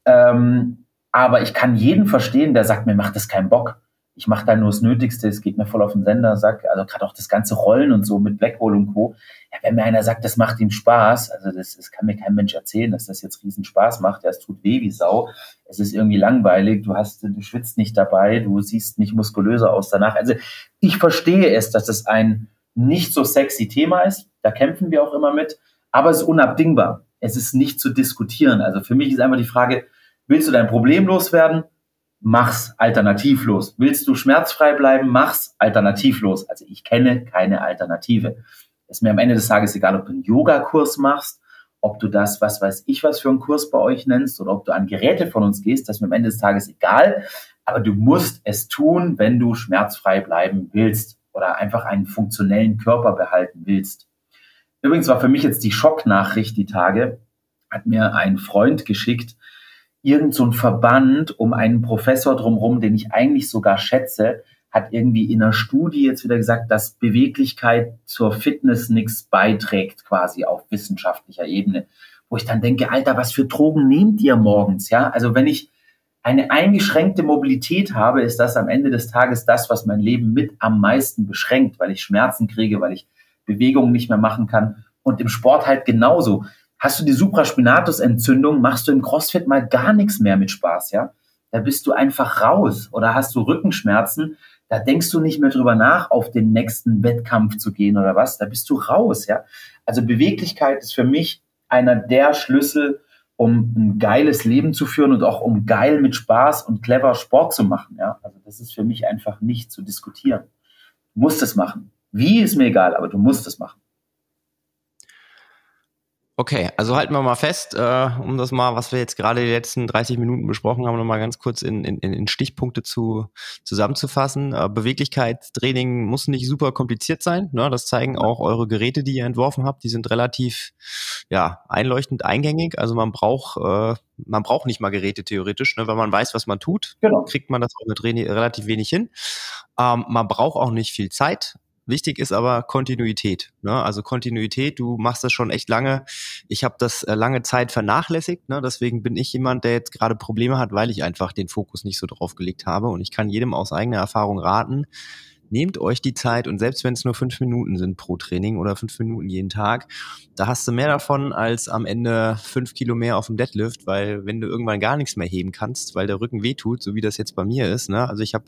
Ähm, aber ich kann jeden verstehen, der sagt, mir macht das keinen Bock ich mache da nur das Nötigste, es geht mir voll auf den Sender, sag, also gerade auch das ganze Rollen und so mit Blackhole und Co. Ja, wenn mir einer sagt, das macht ihm Spaß, also das, das kann mir kein Mensch erzählen, dass das jetzt riesen Spaß macht, ja, es tut weh wie Sau, es ist irgendwie langweilig, du hast, du schwitzt nicht dabei, du siehst nicht muskulöser aus danach. Also ich verstehe es, dass das ein nicht so sexy Thema ist, da kämpfen wir auch immer mit, aber es ist unabdingbar. Es ist nicht zu diskutieren. Also für mich ist einfach die Frage, willst du dein Problem loswerden? Mach's alternativlos. Willst du schmerzfrei bleiben, mach's alternativlos. Also ich kenne keine Alternative. Ist mir am Ende des Tages egal, ob du einen Yogakurs machst, ob du das, was weiß ich, was für einen Kurs bei euch nennst oder ob du an Geräte von uns gehst, das ist mir am Ende des Tages egal. Aber du musst es tun, wenn du schmerzfrei bleiben willst oder einfach einen funktionellen Körper behalten willst. Übrigens war für mich jetzt die Schocknachricht die Tage, hat mir ein Freund geschickt, irgend so ein Verband um einen Professor drumherum, den ich eigentlich sogar schätze, hat irgendwie in einer Studie jetzt wieder gesagt, dass Beweglichkeit zur Fitness nichts beiträgt, quasi auf wissenschaftlicher Ebene. Wo ich dann denke, Alter, was für Drogen nehmt ihr morgens? Ja, also wenn ich eine eingeschränkte Mobilität habe, ist das am Ende des Tages das, was mein Leben mit am meisten beschränkt, weil ich Schmerzen kriege, weil ich Bewegungen nicht mehr machen kann. Und im Sport halt genauso. Hast du die Supraspinatus-Entzündung, machst du im CrossFit mal gar nichts mehr mit Spaß, ja? Da bist du einfach raus. Oder hast du Rückenschmerzen, da denkst du nicht mehr drüber nach, auf den nächsten Wettkampf zu gehen oder was. Da bist du raus, ja? Also Beweglichkeit ist für mich einer der Schlüssel, um ein geiles Leben zu führen und auch um geil mit Spaß und clever Sport zu machen, ja? Also das ist für mich einfach nicht zu diskutieren. Du musst es machen. Wie ist mir egal, aber du musst es machen. Okay, also halten wir mal fest, äh, um das mal, was wir jetzt gerade die letzten 30 Minuten besprochen haben, nochmal ganz kurz in, in, in Stichpunkte zu, zusammenzufassen. Äh, Beweglichkeitstraining muss nicht super kompliziert sein. Ne? Das zeigen auch eure Geräte, die ihr entworfen habt. Die sind relativ ja, einleuchtend eingängig. Also man braucht, äh, man braucht nicht mal Geräte theoretisch. Ne? Wenn man weiß, was man tut, genau. kriegt man das auch mit relativ wenig hin. Ähm, man braucht auch nicht viel Zeit Wichtig ist aber Kontinuität. Ne? Also Kontinuität, du machst das schon echt lange. Ich habe das äh, lange Zeit vernachlässigt. Ne? Deswegen bin ich jemand, der jetzt gerade Probleme hat, weil ich einfach den Fokus nicht so drauf gelegt habe. Und ich kann jedem aus eigener Erfahrung raten, nehmt euch die Zeit und selbst wenn es nur fünf Minuten sind pro Training oder fünf Minuten jeden Tag, da hast du mehr davon als am Ende fünf Kilo mehr auf dem Deadlift, weil wenn du irgendwann gar nichts mehr heben kannst, weil der Rücken wehtut, so wie das jetzt bei mir ist, ne? Also ich habe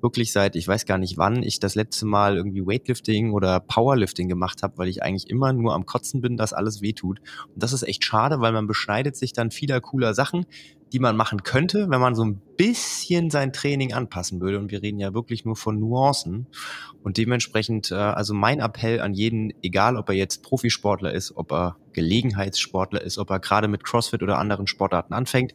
wirklich seit, ich weiß gar nicht wann, ich das letzte Mal irgendwie Weightlifting oder Powerlifting gemacht habe, weil ich eigentlich immer nur am Kotzen bin, dass alles wehtut. Und das ist echt schade, weil man beschneidet sich dann vieler cooler Sachen, die man machen könnte, wenn man so ein bisschen sein Training anpassen würde. Und wir reden ja wirklich nur von Nuancen. Und dementsprechend, äh, also mein Appell an jeden, egal ob er jetzt Profisportler ist, ob er Gelegenheitssportler ist, ob er gerade mit CrossFit oder anderen Sportarten anfängt,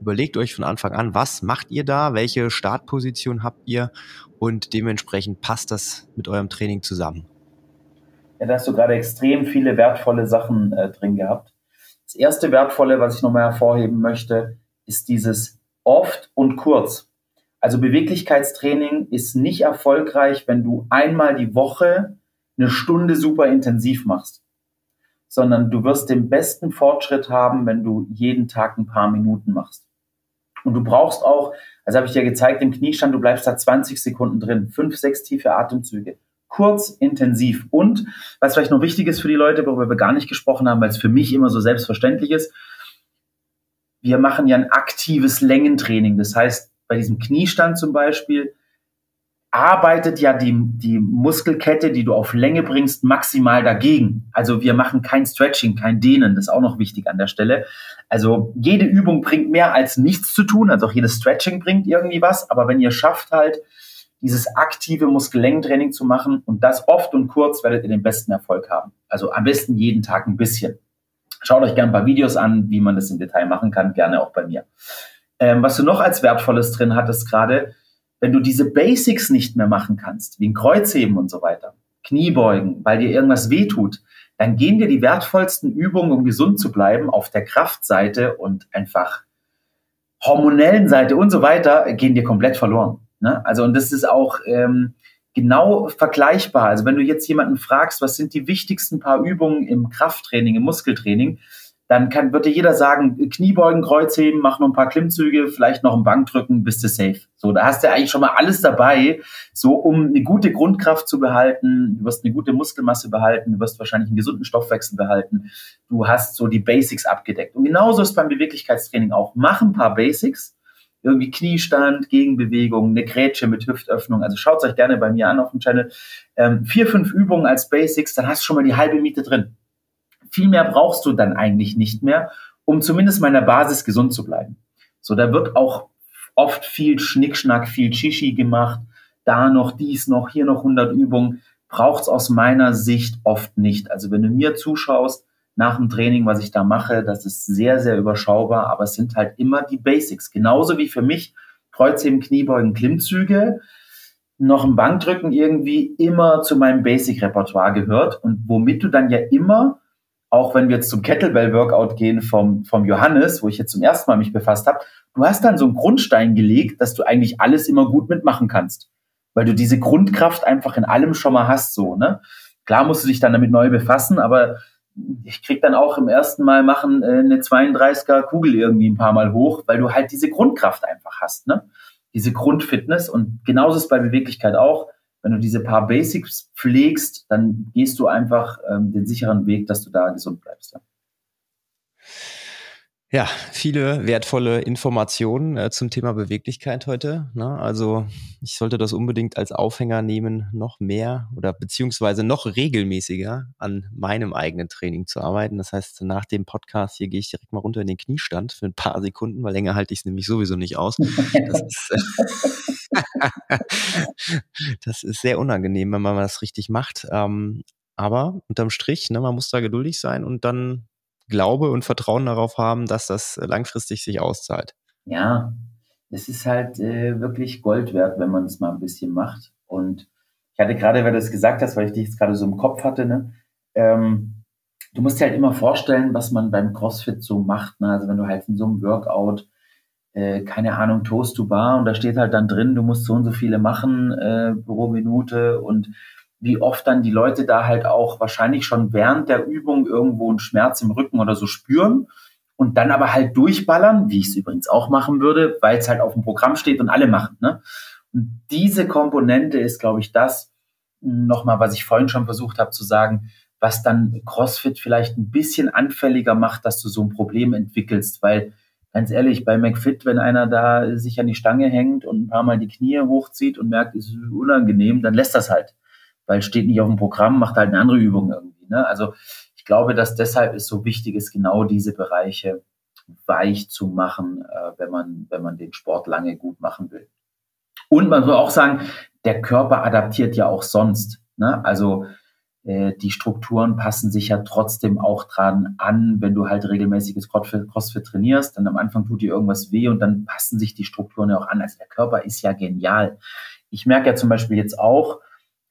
überlegt euch von Anfang an, was macht ihr da, welche Startposition habt ihr und dementsprechend passt das mit eurem Training zusammen. Ja, da hast du gerade extrem viele wertvolle Sachen äh, drin gehabt. Das erste Wertvolle, was ich nochmal hervorheben möchte, ist dieses oft und kurz. Also Beweglichkeitstraining ist nicht erfolgreich, wenn du einmal die Woche eine Stunde super intensiv machst, sondern du wirst den besten Fortschritt haben, wenn du jeden Tag ein paar Minuten machst. Und du brauchst auch, also habe ich dir gezeigt, im Kniestand, du bleibst da 20 Sekunden drin, fünf, sechs tiefe Atemzüge. Kurz, intensiv. Und was vielleicht noch wichtig ist für die Leute, worüber wir gar nicht gesprochen haben, weil es für mich immer so selbstverständlich ist, wir machen ja ein aktives Längentraining. Das heißt, bei diesem Kniestand zum Beispiel arbeitet ja die, die Muskelkette, die du auf Länge bringst, maximal dagegen. Also wir machen kein Stretching, kein Dehnen. Das ist auch noch wichtig an der Stelle. Also jede Übung bringt mehr als nichts zu tun. Also auch jedes Stretching bringt irgendwie was. Aber wenn ihr schafft halt, dieses aktive Muskellängentraining zu machen und das oft und kurz, werdet ihr den besten Erfolg haben. Also am besten jeden Tag ein bisschen. Schaut euch gerne ein paar Videos an, wie man das im Detail machen kann, gerne auch bei mir. Ähm, was du noch als Wertvolles drin hattest gerade, wenn du diese Basics nicht mehr machen kannst, wie ein Kreuzheben und so weiter, Kniebeugen, weil dir irgendwas wehtut, dann gehen dir die wertvollsten Übungen, um gesund zu bleiben, auf der Kraftseite und einfach hormonellen Seite und so weiter, gehen dir komplett verloren. Ne? Also, und das ist auch, ähm, genau vergleichbar. Also wenn du jetzt jemanden fragst, was sind die wichtigsten paar Übungen im Krafttraining, im Muskeltraining, dann kann, wird dir jeder sagen, Kniebeugen, Kreuzheben, mach noch ein paar Klimmzüge, vielleicht noch ein Bankdrücken, bist du safe. So, da hast du eigentlich schon mal alles dabei, so um eine gute Grundkraft zu behalten. Du wirst eine gute Muskelmasse behalten, du wirst wahrscheinlich einen gesunden Stoffwechsel behalten. Du hast so die Basics abgedeckt. Und genauso ist beim Beweglichkeitstraining auch. Mach ein paar Basics, irgendwie Kniestand, Gegenbewegung, eine Grätsche mit Hüftöffnung. Also schaut euch gerne bei mir an auf dem Channel. Ähm, vier, fünf Übungen als Basics, dann hast du schon mal die halbe Miete drin. Viel mehr brauchst du dann eigentlich nicht mehr, um zumindest meiner Basis gesund zu bleiben. So, da wird auch oft viel Schnickschnack, viel Chichi gemacht. Da noch dies, noch hier noch 100 Übungen. Braucht's aus meiner Sicht oft nicht. Also wenn du mir zuschaust, nach dem Training, was ich da mache, das ist sehr, sehr überschaubar, aber es sind halt immer die Basics. Genauso wie für mich Kreuzheben, Kniebeugen, Klimmzüge, noch ein Bankdrücken irgendwie immer zu meinem Basic-Repertoire gehört und womit du dann ja immer, auch wenn wir jetzt zum Kettlebell-Workout gehen vom, vom Johannes, wo ich jetzt zum ersten Mal mich befasst habe, du hast dann so einen Grundstein gelegt, dass du eigentlich alles immer gut mitmachen kannst, weil du diese Grundkraft einfach in allem schon mal hast, so, ne? Klar musst du dich dann damit neu befassen, aber ich krieg dann auch im ersten Mal machen äh, eine 32er Kugel irgendwie ein paar Mal hoch, weil du halt diese Grundkraft einfach hast, ne? Diese Grundfitness und genauso ist bei Beweglichkeit auch. Wenn du diese paar Basics pflegst, dann gehst du einfach ähm, den sicheren Weg, dass du da gesund bleibst. Ja. Ja, viele wertvolle Informationen äh, zum Thema Beweglichkeit heute. Ne? Also ich sollte das unbedingt als Aufhänger nehmen, noch mehr oder beziehungsweise noch regelmäßiger an meinem eigenen Training zu arbeiten. Das heißt, nach dem Podcast hier gehe ich direkt mal runter in den Kniestand für ein paar Sekunden, weil länger halte ich es nämlich sowieso nicht aus. Das ist, das ist sehr unangenehm, wenn man das richtig macht. Ähm, aber unterm Strich, ne, man muss da geduldig sein und dann Glaube und Vertrauen darauf haben, dass das langfristig sich auszahlt. Ja, es ist halt äh, wirklich Gold wert, wenn man es mal ein bisschen macht. Und ich hatte gerade, weil du es gesagt hast, weil ich dich jetzt gerade so im Kopf hatte, ne, ähm, du musst dir halt immer vorstellen, was man beim CrossFit so macht. Ne? Also wenn du halt in so einem Workout, äh, keine Ahnung, Toast to Bar und da steht halt dann drin, du musst so und so viele machen äh, pro Minute und wie oft dann die Leute da halt auch wahrscheinlich schon während der Übung irgendwo einen Schmerz im Rücken oder so spüren und dann aber halt durchballern, wie ich es übrigens auch machen würde, weil es halt auf dem Programm steht und alle machen. Ne? Und diese Komponente ist, glaube ich, das nochmal, was ich vorhin schon versucht habe zu sagen, was dann CrossFit vielleicht ein bisschen anfälliger macht, dass du so ein Problem entwickelst, weil ganz ehrlich, bei McFit, wenn einer da sich an die Stange hängt und ein paar Mal die Knie hochzieht und merkt, es ist unangenehm, dann lässt das halt, weil steht nicht auf dem Programm, macht halt eine andere Übung irgendwie. Ne? Also ich glaube, dass deshalb es so wichtig ist, genau diese Bereiche weich zu machen, äh, wenn man wenn man den Sport lange gut machen will. Und man soll auch sagen, der Körper adaptiert ja auch sonst. Ne? Also äh, die Strukturen passen sich ja trotzdem auch dran an, wenn du halt regelmäßiges CrossFit, CrossFit trainierst, dann am Anfang tut dir irgendwas weh und dann passen sich die Strukturen ja auch an. Also der Körper ist ja genial. Ich merke ja zum Beispiel jetzt auch,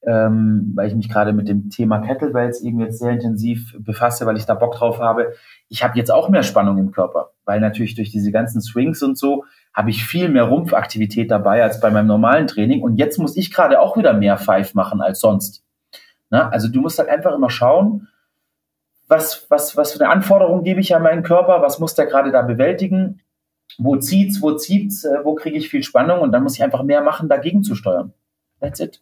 ähm, weil ich mich gerade mit dem Thema Kettlebells eben jetzt sehr intensiv befasse, weil ich da Bock drauf habe. Ich habe jetzt auch mehr Spannung im Körper, weil natürlich durch diese ganzen Swings und so habe ich viel mehr Rumpfaktivität dabei als bei meinem normalen Training. Und jetzt muss ich gerade auch wieder mehr Five machen als sonst. Na, also du musst halt einfach immer schauen, was, was, was für eine Anforderung gebe ich an meinen Körper, was muss der gerade da bewältigen, wo zieht's, wo zieht's, äh, wo kriege ich viel Spannung und dann muss ich einfach mehr machen, dagegen zu steuern. That's it.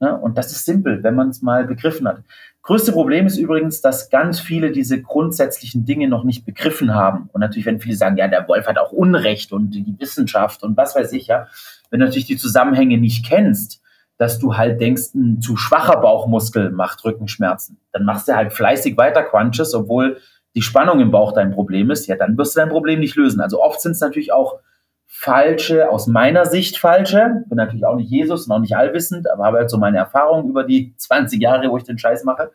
Ja, und das ist simpel, wenn man es mal begriffen hat. Größte Problem ist übrigens, dass ganz viele diese grundsätzlichen Dinge noch nicht begriffen haben. Und natürlich, wenn viele sagen, ja, der Wolf hat auch Unrecht und die Wissenschaft und was weiß ich, ja. Wenn du natürlich die Zusammenhänge nicht kennst, dass du halt denkst, ein zu schwacher Bauchmuskel macht Rückenschmerzen. Dann machst du halt fleißig weiter Crunches, obwohl die Spannung im Bauch dein Problem ist. Ja, dann wirst du dein Problem nicht lösen. Also oft sind es natürlich auch falsche, aus meiner Sicht falsche, bin natürlich auch nicht Jesus und auch nicht allwissend, aber habe halt so meine Erfahrungen über die 20 Jahre, wo ich den Scheiß mache,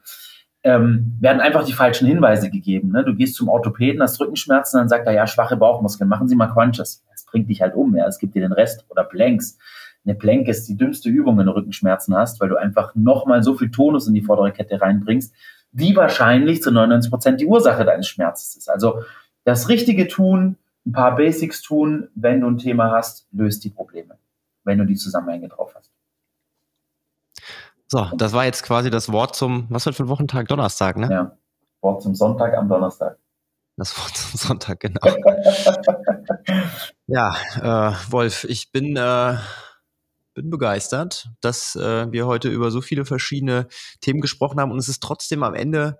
ähm, werden einfach die falschen Hinweise gegeben. Ne? Du gehst zum Orthopäden, hast Rückenschmerzen, dann sagt er, ja, schwache Bauchmuskeln, machen Sie mal Crunches. Das bringt dich halt um, ja, es gibt dir den Rest oder Planks. Eine Plank ist die dümmste Übung, wenn du Rückenschmerzen hast, weil du einfach nochmal so viel Tonus in die vordere Kette reinbringst, die wahrscheinlich zu 99 Prozent die Ursache deines Schmerzes ist. Also das Richtige tun, ein paar Basics tun, wenn du ein Thema hast, löst die Probleme, wenn du die Zusammenhänge drauf hast. So, das war jetzt quasi das Wort zum, was wird für ein Wochentag? Donnerstag, ne? Ja, Wort zum Sonntag am Donnerstag. Das Wort zum Sonntag, genau. ja, äh, Wolf, ich bin, äh, bin begeistert, dass äh, wir heute über so viele verschiedene Themen gesprochen haben und es ist trotzdem am Ende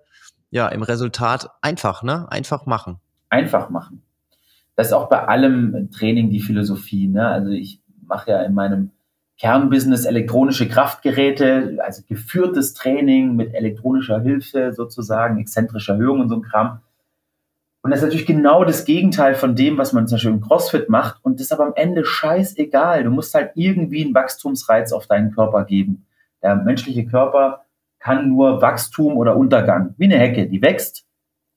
ja im Resultat einfach, ne? Einfach machen. Einfach machen das ist auch bei allem Training die Philosophie. Ne? Also ich mache ja in meinem Kernbusiness elektronische Kraftgeräte, also geführtes Training mit elektronischer Hilfe sozusagen, exzentrischer Erhöhung und so ein Kram. Und das ist natürlich genau das Gegenteil von dem, was man zum Beispiel im CrossFit macht. Und das ist aber am Ende scheißegal. Du musst halt irgendwie einen Wachstumsreiz auf deinen Körper geben. Der menschliche Körper kann nur Wachstum oder Untergang. Wie eine Hecke, die wächst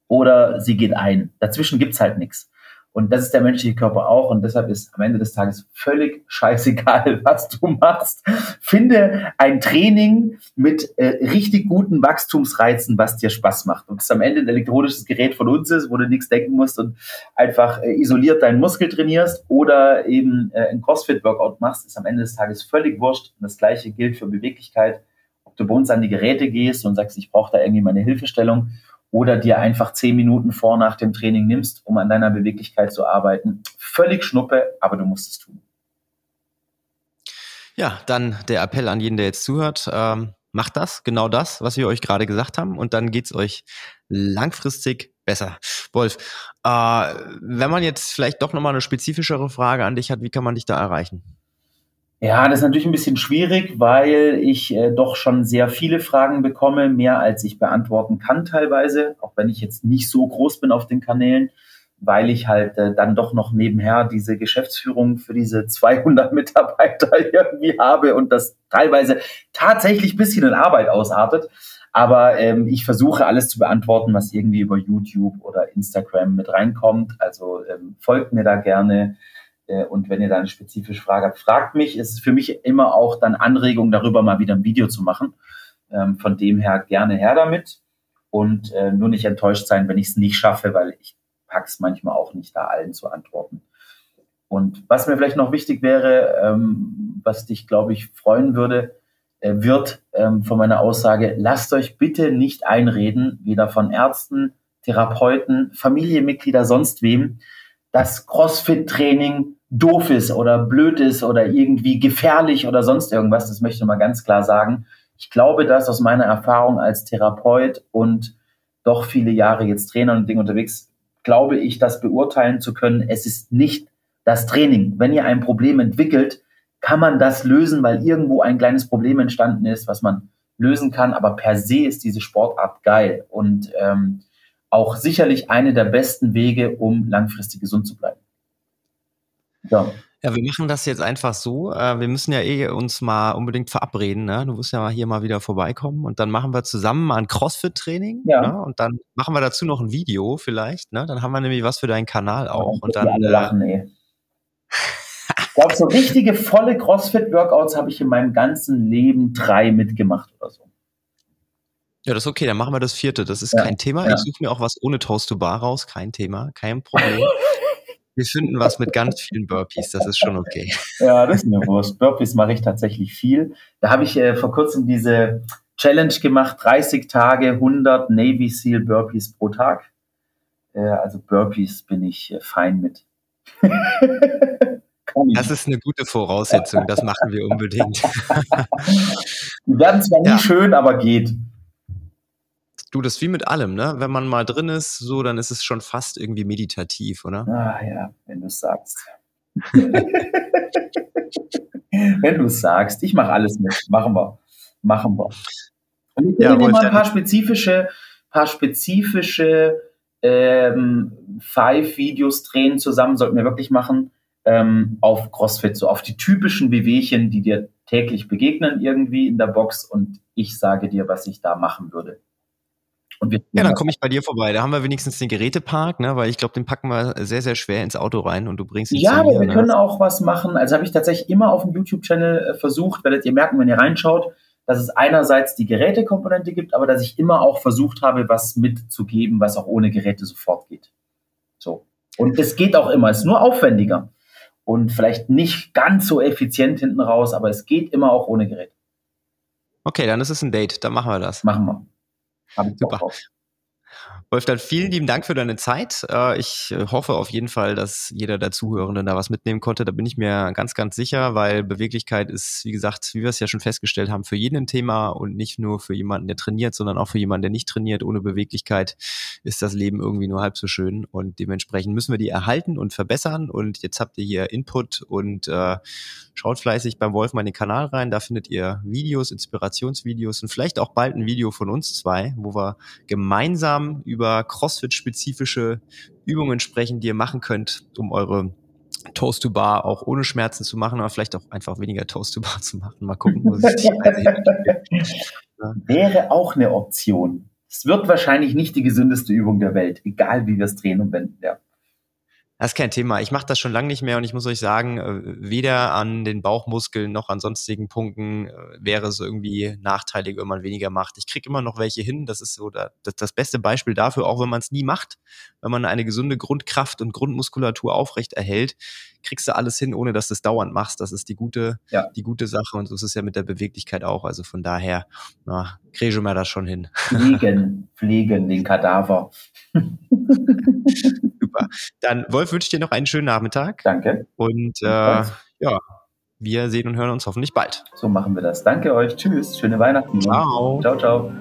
oder sie geht ein. Dazwischen gibt's halt nichts. Und das ist der menschliche Körper auch. Und deshalb ist am Ende des Tages völlig scheißegal, was du machst. Finde ein Training mit äh, richtig guten Wachstumsreizen, was dir Spaß macht. Und es am Ende ein elektronisches Gerät von uns ist, wo du nichts denken musst und einfach äh, isoliert deinen Muskel trainierst oder eben äh, ein CrossFit-Workout machst, ist am Ende des Tages völlig wurscht. Und das Gleiche gilt für Beweglichkeit. Ob du bei uns an die Geräte gehst und sagst, ich brauche da irgendwie meine Hilfestellung oder dir einfach zehn Minuten vor nach dem Training nimmst, um an deiner Beweglichkeit zu arbeiten. Völlig Schnuppe, aber du musst es tun. Ja, dann der Appell an jeden, der jetzt zuhört. Ähm, macht das, genau das, was wir euch gerade gesagt haben, und dann geht es euch langfristig besser. Wolf, äh, wenn man jetzt vielleicht doch nochmal eine spezifischere Frage an dich hat, wie kann man dich da erreichen? Ja, das ist natürlich ein bisschen schwierig, weil ich äh, doch schon sehr viele Fragen bekomme, mehr als ich beantworten kann teilweise, auch wenn ich jetzt nicht so groß bin auf den Kanälen, weil ich halt äh, dann doch noch nebenher diese Geschäftsführung für diese 200 Mitarbeiter irgendwie habe und das teilweise tatsächlich bisschen in Arbeit ausartet. Aber ähm, ich versuche alles zu beantworten, was irgendwie über YouTube oder Instagram mit reinkommt. Also ähm, folgt mir da gerne und wenn ihr da eine spezifische Frage habt, fragt mich. Es ist für mich immer auch dann Anregung, darüber mal wieder ein Video zu machen. Ähm, von dem her gerne her damit. Und äh, nur nicht enttäuscht sein, wenn ich es nicht schaffe, weil ich pack's manchmal auch nicht da allen zu antworten. Und was mir vielleicht noch wichtig wäre, ähm, was dich, glaube ich, freuen würde, äh, wird ähm, von meiner Aussage, lasst euch bitte nicht einreden, weder von Ärzten, Therapeuten, Familienmitglieder, sonst wem, dass CrossFit-Training doof ist oder blöd ist oder irgendwie gefährlich oder sonst irgendwas. Das möchte ich mal ganz klar sagen. Ich glaube das aus meiner Erfahrung als Therapeut und doch viele Jahre jetzt Trainer und Ding unterwegs, glaube ich, das beurteilen zu können. Es ist nicht das Training. Wenn ihr ein Problem entwickelt, kann man das lösen, weil irgendwo ein kleines Problem entstanden ist, was man lösen kann. Aber per se ist diese Sportart geil und ähm, auch sicherlich eine der besten Wege, um langfristig gesund zu bleiben. Ja. Ja, wir machen das jetzt einfach so. Äh, wir müssen ja eh uns mal unbedingt verabreden. Ne? Du musst ja hier mal wieder vorbeikommen und dann machen wir zusammen mal ein Crossfit-Training. Ja. Ne? Und dann machen wir dazu noch ein Video vielleicht. Ne? Dann haben wir nämlich was für deinen Kanal auch. Ja, und dann alle lachen, ey. Ich glaube, so richtige volle CrossFit-Workouts habe ich in meinem ganzen Leben drei mitgemacht oder so. Ja, das ist okay, dann machen wir das vierte. Das ist ja, kein Thema. Ja. Ich suche mir auch was ohne Toast to Bar raus, kein Thema, kein Problem. wir finden was mit ganz vielen Burpees, das ist schon okay. Ja, das ist mir wurscht. Burpees mache ich tatsächlich viel. Da habe ich äh, vor kurzem diese Challenge gemacht, 30 Tage, 100 Navy SEAL Burpees pro Tag. Äh, also Burpees bin ich äh, fein mit. Das ist eine gute Voraussetzung, das machen wir unbedingt. Die werden zwar ja. nie schön, aber geht. Du, das ist wie mit allem, ne? Wenn man mal drin ist, so, dann ist es schon fast irgendwie meditativ, oder? Ah ja, wenn du es sagst. wenn du es sagst. Ich mache alles mit. Machen wir. Machen wir. Und ich will ja, mal ein paar spezifische, paar spezifische ähm, Five-Videos drehen zusammen, sollten wir wirklich machen ähm, auf CrossFit, so auf die typischen Wehwehchen, die dir täglich begegnen irgendwie in der Box und ich sage dir, was ich da machen würde. Ja, dann komme ich bei dir vorbei. Da haben wir wenigstens den Gerätepark, ne? weil ich glaube, den packen wir sehr, sehr schwer ins Auto rein und du bringst ihn Ja, aber wir ne? können auch was machen. Also habe ich tatsächlich immer auf dem YouTube-Channel äh, versucht, werdet ihr merken, wenn ihr reinschaut, dass es einerseits die Gerätekomponente gibt, aber dass ich immer auch versucht habe, was mitzugeben, was auch ohne Geräte sofort geht. So. Und es geht auch immer, es ist nur aufwendiger und vielleicht nicht ganz so effizient hinten raus, aber es geht immer auch ohne Gerät. Okay, dann ist es ein Date, dann machen wir das. Machen wir. Super. Wolf, dann vielen lieben Dank für deine Zeit. Äh, ich äh, hoffe auf jeden Fall, dass jeder der Zuhörenden da was mitnehmen konnte. Da bin ich mir ganz, ganz sicher, weil Beweglichkeit ist, wie gesagt, wie wir es ja schon festgestellt haben, für jeden ein Thema und nicht nur für jemanden, der trainiert, sondern auch für jemanden, der nicht trainiert. Ohne Beweglichkeit ist das Leben irgendwie nur halb so schön und dementsprechend müssen wir die erhalten und verbessern. Und jetzt habt ihr hier Input und äh, schaut fleißig beim Wolf mal in den Kanal rein. Da findet ihr Videos, Inspirationsvideos und vielleicht auch bald ein Video von uns zwei, wo wir gemeinsam über über CrossFit-spezifische Übungen sprechen, die ihr machen könnt, um eure Toast to Bar auch ohne Schmerzen zu machen, aber vielleicht auch einfach weniger Toast to Bar zu machen. Mal gucken, wo sich die ja. Wäre auch eine Option. Es wird wahrscheinlich nicht die gesündeste Übung der Welt, egal wie wir es drehen und wenden. Ja. Das ist kein Thema. Ich mache das schon lange nicht mehr und ich muss euch sagen, äh, weder an den Bauchmuskeln noch an sonstigen Punkten äh, wäre es irgendwie nachteilig, wenn man weniger macht. Ich kriege immer noch welche hin. Das ist so das, das beste Beispiel dafür, auch wenn man es nie macht. Wenn man eine gesunde Grundkraft und Grundmuskulatur aufrecht erhält, kriegst du alles hin, ohne dass du es dauernd machst. Das ist die gute, ja. die gute Sache und so ist es ja mit der Beweglichkeit auch. Also von daher, na, kriege ich mir das schon hin. Fliegen, fliegen, den Kadaver. Super. Dann, Wolf, wünsche ich dir noch einen schönen Nachmittag. Danke. Und äh, ja, wir sehen und hören uns hoffentlich bald. So machen wir das. Danke euch. Tschüss. Schöne Weihnachten. Ciao. Ciao, ciao.